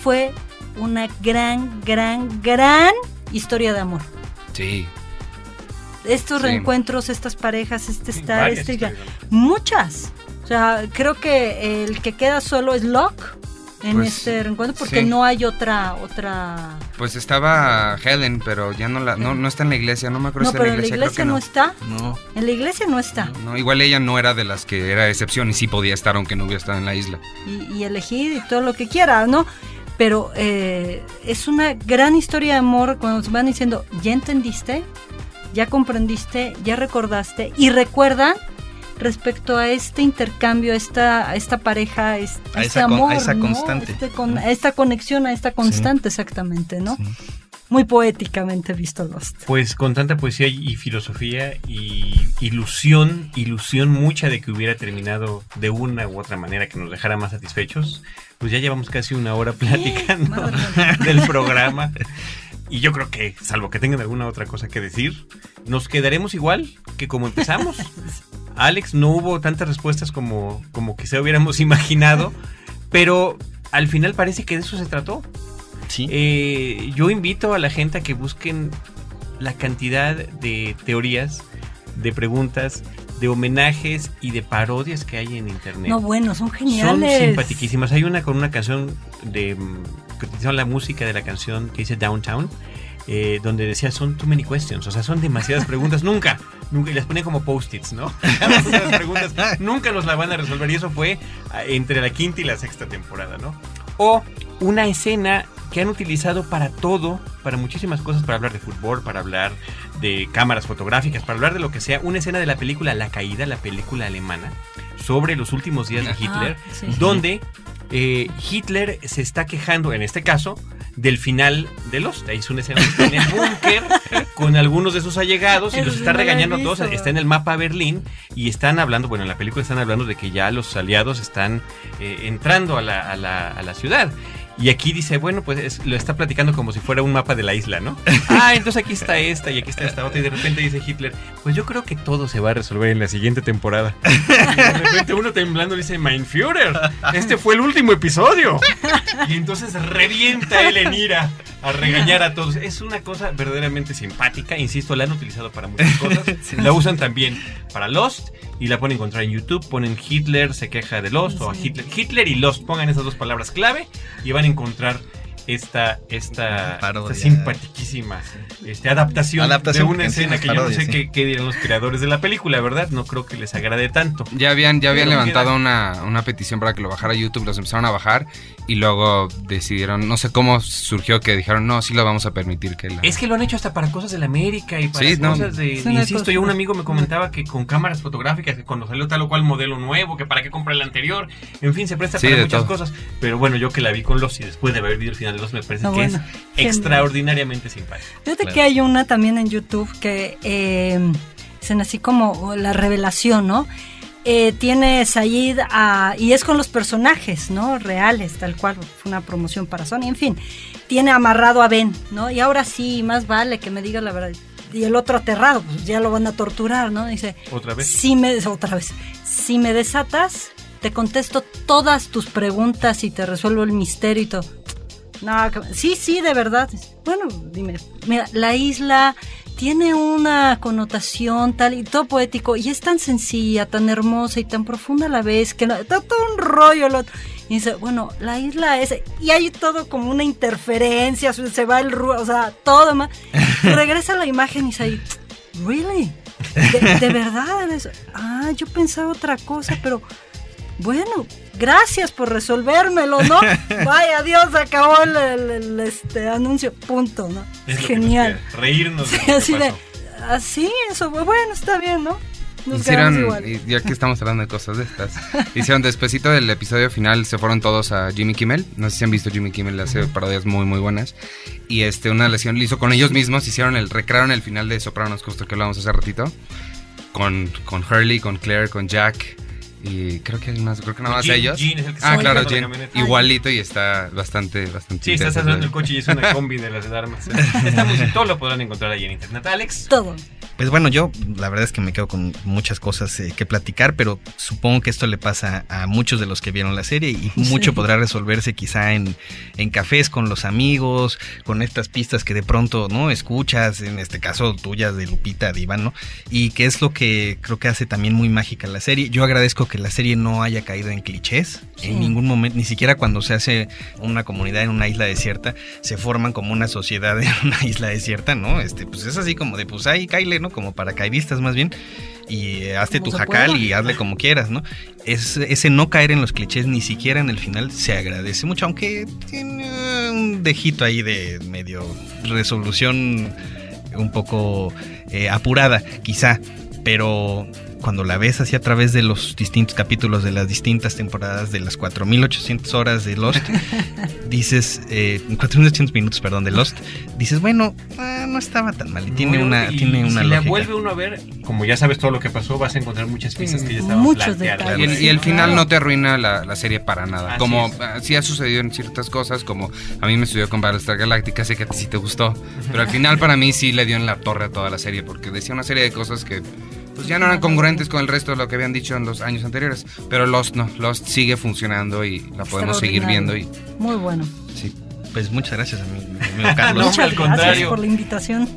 fue una gran gran gran historia de amor Sí. Estos Sí. reencuentros, estas parejas, este estar, varias este amor. muchas. O sea, creo que el que queda solo es Locke en Pues, este reencuentro porque sí. no hay otra otra Pues estaba Helen, pero ya no la, no, no está en la iglesia, no me acuerdo No, si pero en la iglesia que no. está. No. En la iglesia no está. No, igual ella no era de las que era excepción y sí podía estar aunque no hubiera estado en la isla. y, y elegir y todo lo que quiera, ¿no? Pero eh, es una gran historia de amor cuando se van diciendo, ¿ya entendiste? ¿Ya comprendiste? ¿Ya recordaste? Y recuerda respecto a este intercambio, a esta, a esta pareja, a este, A esa con- a amor, esa ¿no? constante. Este con- a esta conexión, a esta constante, exactamente, ¿no? Sí. Muy poéticamente visto Lost. Pues con tanta poesía y filosofía y ilusión, ilusión mucha de que hubiera terminado de una u otra manera que nos dejara más satisfechos, pues ya llevamos casi una hora platicando *laughs* del programa. Y yo creo que, salvo que tengan alguna otra cosa que decir, nos quedaremos igual que como empezamos. *laughs* Alex, no hubo tantas respuestas como, como quizá hubiéramos imaginado, pero al final parece que de eso se trató. Sí. Eh, yo invito a la gente a que busquen la cantidad de teorías, de preguntas, de homenajes y de parodias que hay en internet. No, bueno, son Son geniales. simpatiquísimas. Hay una con una canción de utilizaron la música de la canción que dice Downtown. eh, donde decía son too many questions, o sea, son demasiadas preguntas, *laughs* nunca, nunca, y las ponía como post-its, ¿no? *laughs* Las preguntas nunca nos la van a resolver, y eso fue ah, entre la quinta y la sexta temporada, ¿no? O una escena que han utilizado para todo, para muchísimas cosas, para hablar de fútbol, para hablar de cámaras fotográficas, para hablar de lo que sea, una escena de la película La Caída, la película alemana, sobre los últimos días de Hitler, Ah, sí. donde eh, Hitler se está quejando, en este caso, del final de Lost. Ahí es una escena está en el *laughs* búnker con algunos de sus allegados y Eso los está regañando a todos. Está en el mapa Berlín y están hablando, bueno, en la película están hablando de que ya los aliados están eh, entrando a la, a la- a la ciudad. Y aquí dice, bueno, pues es- lo está platicando como si fuera un mapa de la isla, ¿no? *laughs* Ah, entonces aquí está esta y aquí está esta otra. Y de repente dice Hitler, pues yo creo que todo se va a resolver en la siguiente temporada. *laughs* Y de repente uno temblando dice, Mein Führer, este fue el último episodio. Y entonces revienta él en ira a regañar a todos. Es una cosa verdaderamente simpática. Insisto, la han utilizado para muchas cosas. *laughs* La usan también para Lost y la pueden encontrar en YouTube. Ponen Hitler se queja de Lost o a Hitler. Hitler y Lost. Pongan esas dos palabras clave y van encontrar esta, esta, esta simpatiquísima este, adaptación, Adaptación, de una escena que yo no sé sí. qué, qué dirán los creadores de la película, ¿verdad? No creo que les agrade tanto. Ya habían, ya habían levantado una, una petición para que lo bajara a YouTube, los empezaron a bajar y luego decidieron, no sé cómo surgió que dijeron, no, sí lo vamos a permitir que la... Es que lo han hecho hasta para cosas de la América y para Sí, no. cosas de. Es una Insisto, yo un amigo me comentaba que con cámaras fotográficas, que cuando salió tal o cual modelo nuevo, que para qué comprar el anterior, en fin, se presta Sí, para de muchas todo. cosas. Pero bueno, yo que la vi con los y después de haber visto el final de los, me parece que bueno. es Genial. extraordinariamente simpático. Fíjate Claro. que hay una también en YouTube que eh, dicen así como la revelación, ¿no? Eh, tiene Said a- y es con los personajes, ¿no? Reales, tal cual, fue una promoción para Sony, en fin. Tiene amarrado a Ben, ¿no? Y ahora sí, más vale que me diga la verdad. Y el otro aterrado, pues ya lo van a torturar, ¿no? Dice, Otra vez. si me, otra vez, si me desatas, te contesto todas tus preguntas y te resuelvo el misterio y todo. No, sí, sí, de verdad. Bueno, dime, mira, la isla tiene una connotación tal y todo poético y es tan sencilla, tan hermosa y tan profunda a la vez que no, está todo un rollo. Lo, y dice, bueno, la isla es, y hay todo como una interferencia, se va el ruido, o sea, todo más. *laughs* Regresa la imagen y dice, ¿really? ¿De, de verdad? eres- *laughs* Ah, yo pensaba otra cosa, pero bueno, gracias por resolvérmelo, ¿no? *laughs* Vaya, Dios, acabó el, el- el, este anuncio, punto, ¿no? Es que Genial. reírnos Sí, que así de, así, eso, bueno, está bien, ¿no? Nos Hicieron, quedamos igual. y ya que estamos hablando de cosas de estas, *laughs* hicieron despuesito del episodio final, se fueron todos a Jimmy Kimmel. No sé si han visto Jimmy Kimmel, hace parodias muy, muy buenas. Y este, una lesión lo hizo con ellos mismos, hicieron el, recrearon el final de Sopranos, justo que hablamos hace ratito. Con, con Hurley, con Claire, con Jack. Y creo que hay más, creo que nada más Gene- ellos. Gene es el que ah, claro, camioneta. Igualito y está bastante, bastante. Sí, estás hablando del coche y es una *laughs* combi de las de Darmas. Estamos y todo lo podrán encontrar ahí en internet. Alex. Todo. Pues bueno, yo la verdad es que me quedo con muchas cosas eh, que platicar, pero supongo que esto le pasa a muchos de los que vieron la serie y mucho podrá resolverse quizá en, en cafés con los amigos, con estas pistas que de pronto no escuchas, en este caso tuyas de Lupita, de Iván, ¿no? Y que es lo que creo que hace también muy mágica la serie. Yo agradezco que la serie no haya caído en clichés Sí. en ningún momento, ni siquiera cuando se hace una comunidad en una isla desierta, se forman como una sociedad *laughs* en una isla desierta, ¿no? Este, pues es así como de, pues ahí, caile, ¿no? Como paracaidistas más bien. Y eh, hazte tu jacal y hazle como quieras, ¿no? Es, ese no caer en los clichés ni siquiera en el final se agradece mucho, aunque tiene un dejito ahí de medio resolución un poco eh, apurada, quizá, pero cuando la ves así a través de los distintos capítulos de las distintas temporadas de las 4800 horas de Lost, *laughs* dices, eh, 4800 minutos, perdón, de Lost, dices, bueno, ah, no estaba tan mal y tiene No, una, y- tiene y una si la lógica. vuelve uno a ver, como ya sabes todo lo que pasó, vas a encontrar muchas pistas que ya estaban Muchos planteadas. Y el, y el final no te arruina la, la serie para nada. Así como es. ah, sí ha sucedido en ciertas cosas, como a mí me sucedió con Battlestar Galactica, sé que a ti sí te gustó, pero al final *laughs* para mí sí le dio en la torre a toda la serie, porque decía una serie de cosas que pues ya no eran congruentes con el resto de lo que habían dicho en los años anteriores. Pero Lost no, Lost sigue funcionando y la podemos seguir viendo y Muy bueno. sí. Pues muchas gracias a mi mi amigo *laughs* Carlos. No, Muchas al gracias contrario. por la invitación.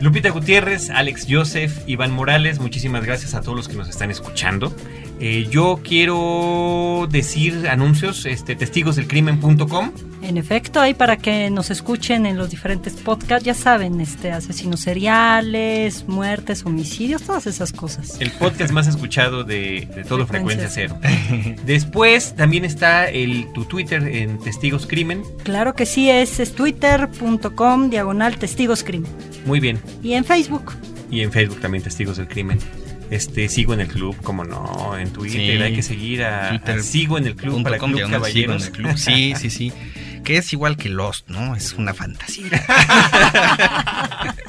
Lupita Gutiérrez, Alex Joseph, Iván Morales, muchísimas gracias a todos los que nos están escuchando. Eh, yo quiero decir anuncios, este, testigosdelcrimen.com. En efecto, ahí para que nos escuchen en los diferentes podcasts, ya saben, este asesinos seriales, muertes, homicidios, todas esas cosas. El podcast más escuchado de, de todo Frecuencia Frecuencia Cero. *laughs* Después también está el, tu Twitter en Testigos Crimen. Claro que sí, es, es twitter.com diagonal testigos crimen. Muy bien. Y en Facebook. Y en Facebook también Testigos del Crimen. Este, sigo en el club, como no, en Twitter Sí. hay que seguir a, Twitter a Sigo en el club para com, Club diagonal, sigo en Caballeros. el club. Sí, sí, sí. *laughs* Que es igual que Lost, ¿no? Es una fantasía. *laughs*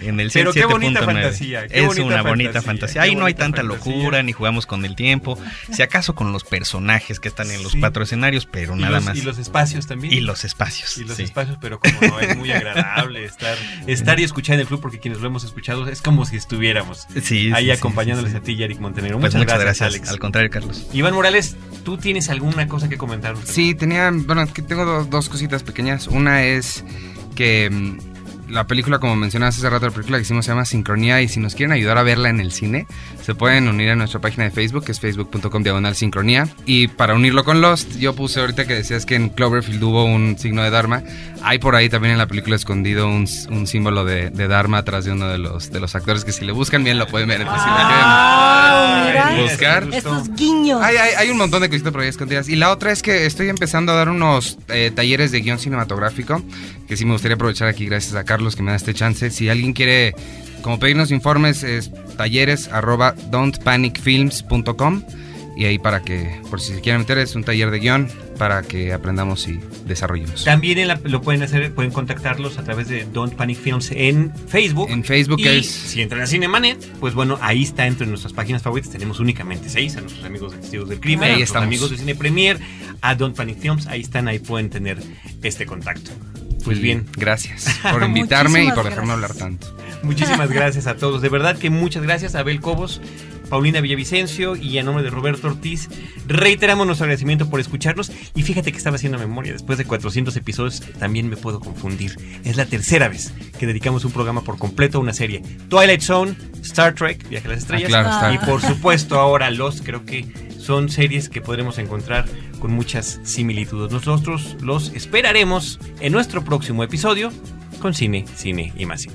En el Pero qué bonita 107.9. fantasía, qué es bonita una bonita fantasía, Ahí no hay tanta fantasía. locura, ni jugamos con el tiempo. Si acaso con los personajes que están en los Sí. cuatro escenarios, pero Y nada los, más. y los espacios también. Y los espacios. Y los sí. espacios, pero como no, es muy agradable estar, estar y escuchar en el club porque quienes lo hemos escuchado es como si estuviéramos Sí, sí, ahí sí, acompañándoles sí, sí. a ti y Eric Montenegro. Pues muchas, gracias, Alex. Al contrario, Carlos. Iván Morales, ¿tú tienes alguna cosa que comentar? Sí, tenía, bueno, es que tengo do- dos cositas pequeñas. Una es que mm, la película, como mencionaste hace rato, la película que hicimos se llama Sincronía y si nos quieren ayudar a verla en el cine, se pueden unir a nuestra página de Facebook, que es facebook.com diagonal sincronía. Y para unirlo con Lost, yo puse ahorita que decías que en Cloverfield hubo un signo de Dharma. Hay por ahí también en la película escondido un, un símbolo de, de Dharma atrás de uno de los, de los actores que si le buscan bien lo pueden ver. Entonces, si la quieren- Ah, mira. buscar. Estos guiños. hay, hay, hay un montón de cositas por ahí escondidas. Y la otra es que estoy empezando a dar unos eh, talleres de guion cinematográfico, que sí me gustaría aprovechar aquí gracias a Carlos que me da este chance. Si alguien quiere como pedirnos informes, es talleres arroba don'tpanicfilms.com y ahí para que, por si se quieren meter, es un taller de guion para que aprendamos y desarrollemos. También la- lo pueden hacer, pueden contactarlos a través de Don't Panic Films en Facebook. En Facebook y es... si entran a Cinemanet, pues bueno, ahí está entre nuestras páginas favoritas. Tenemos únicamente seis, a nuestros amigos de Testigos del Crimen, Ahí a nuestros estamos. amigos de Cine Premier, a Don't Panic Films, ahí están, ahí pueden tener este contacto. Pues bien, Gracias *laughs* por invitarme y por dejarme gracias. hablar tanto. muchísimas gracias a todos. De verdad que muchas gracias, Abel Cobos. Paulina Villavicencio y a nombre de Roberto Ortiz, reiteramos nuestro agradecimiento por escucharnos. Y fíjate que estaba haciendo memoria, después de 400 episodios también me puedo confundir. Es la tercera vez que dedicamos un programa por completo a una serie. Twilight Zone, Star Trek, Viaje a las Estrellas. Ah, claro, Star y por supuesto ahora Los, creo que son series que podremos encontrar con muchas similitudes. Nosotros los esperaremos en nuestro próximo episodio con cine, cine y más cine.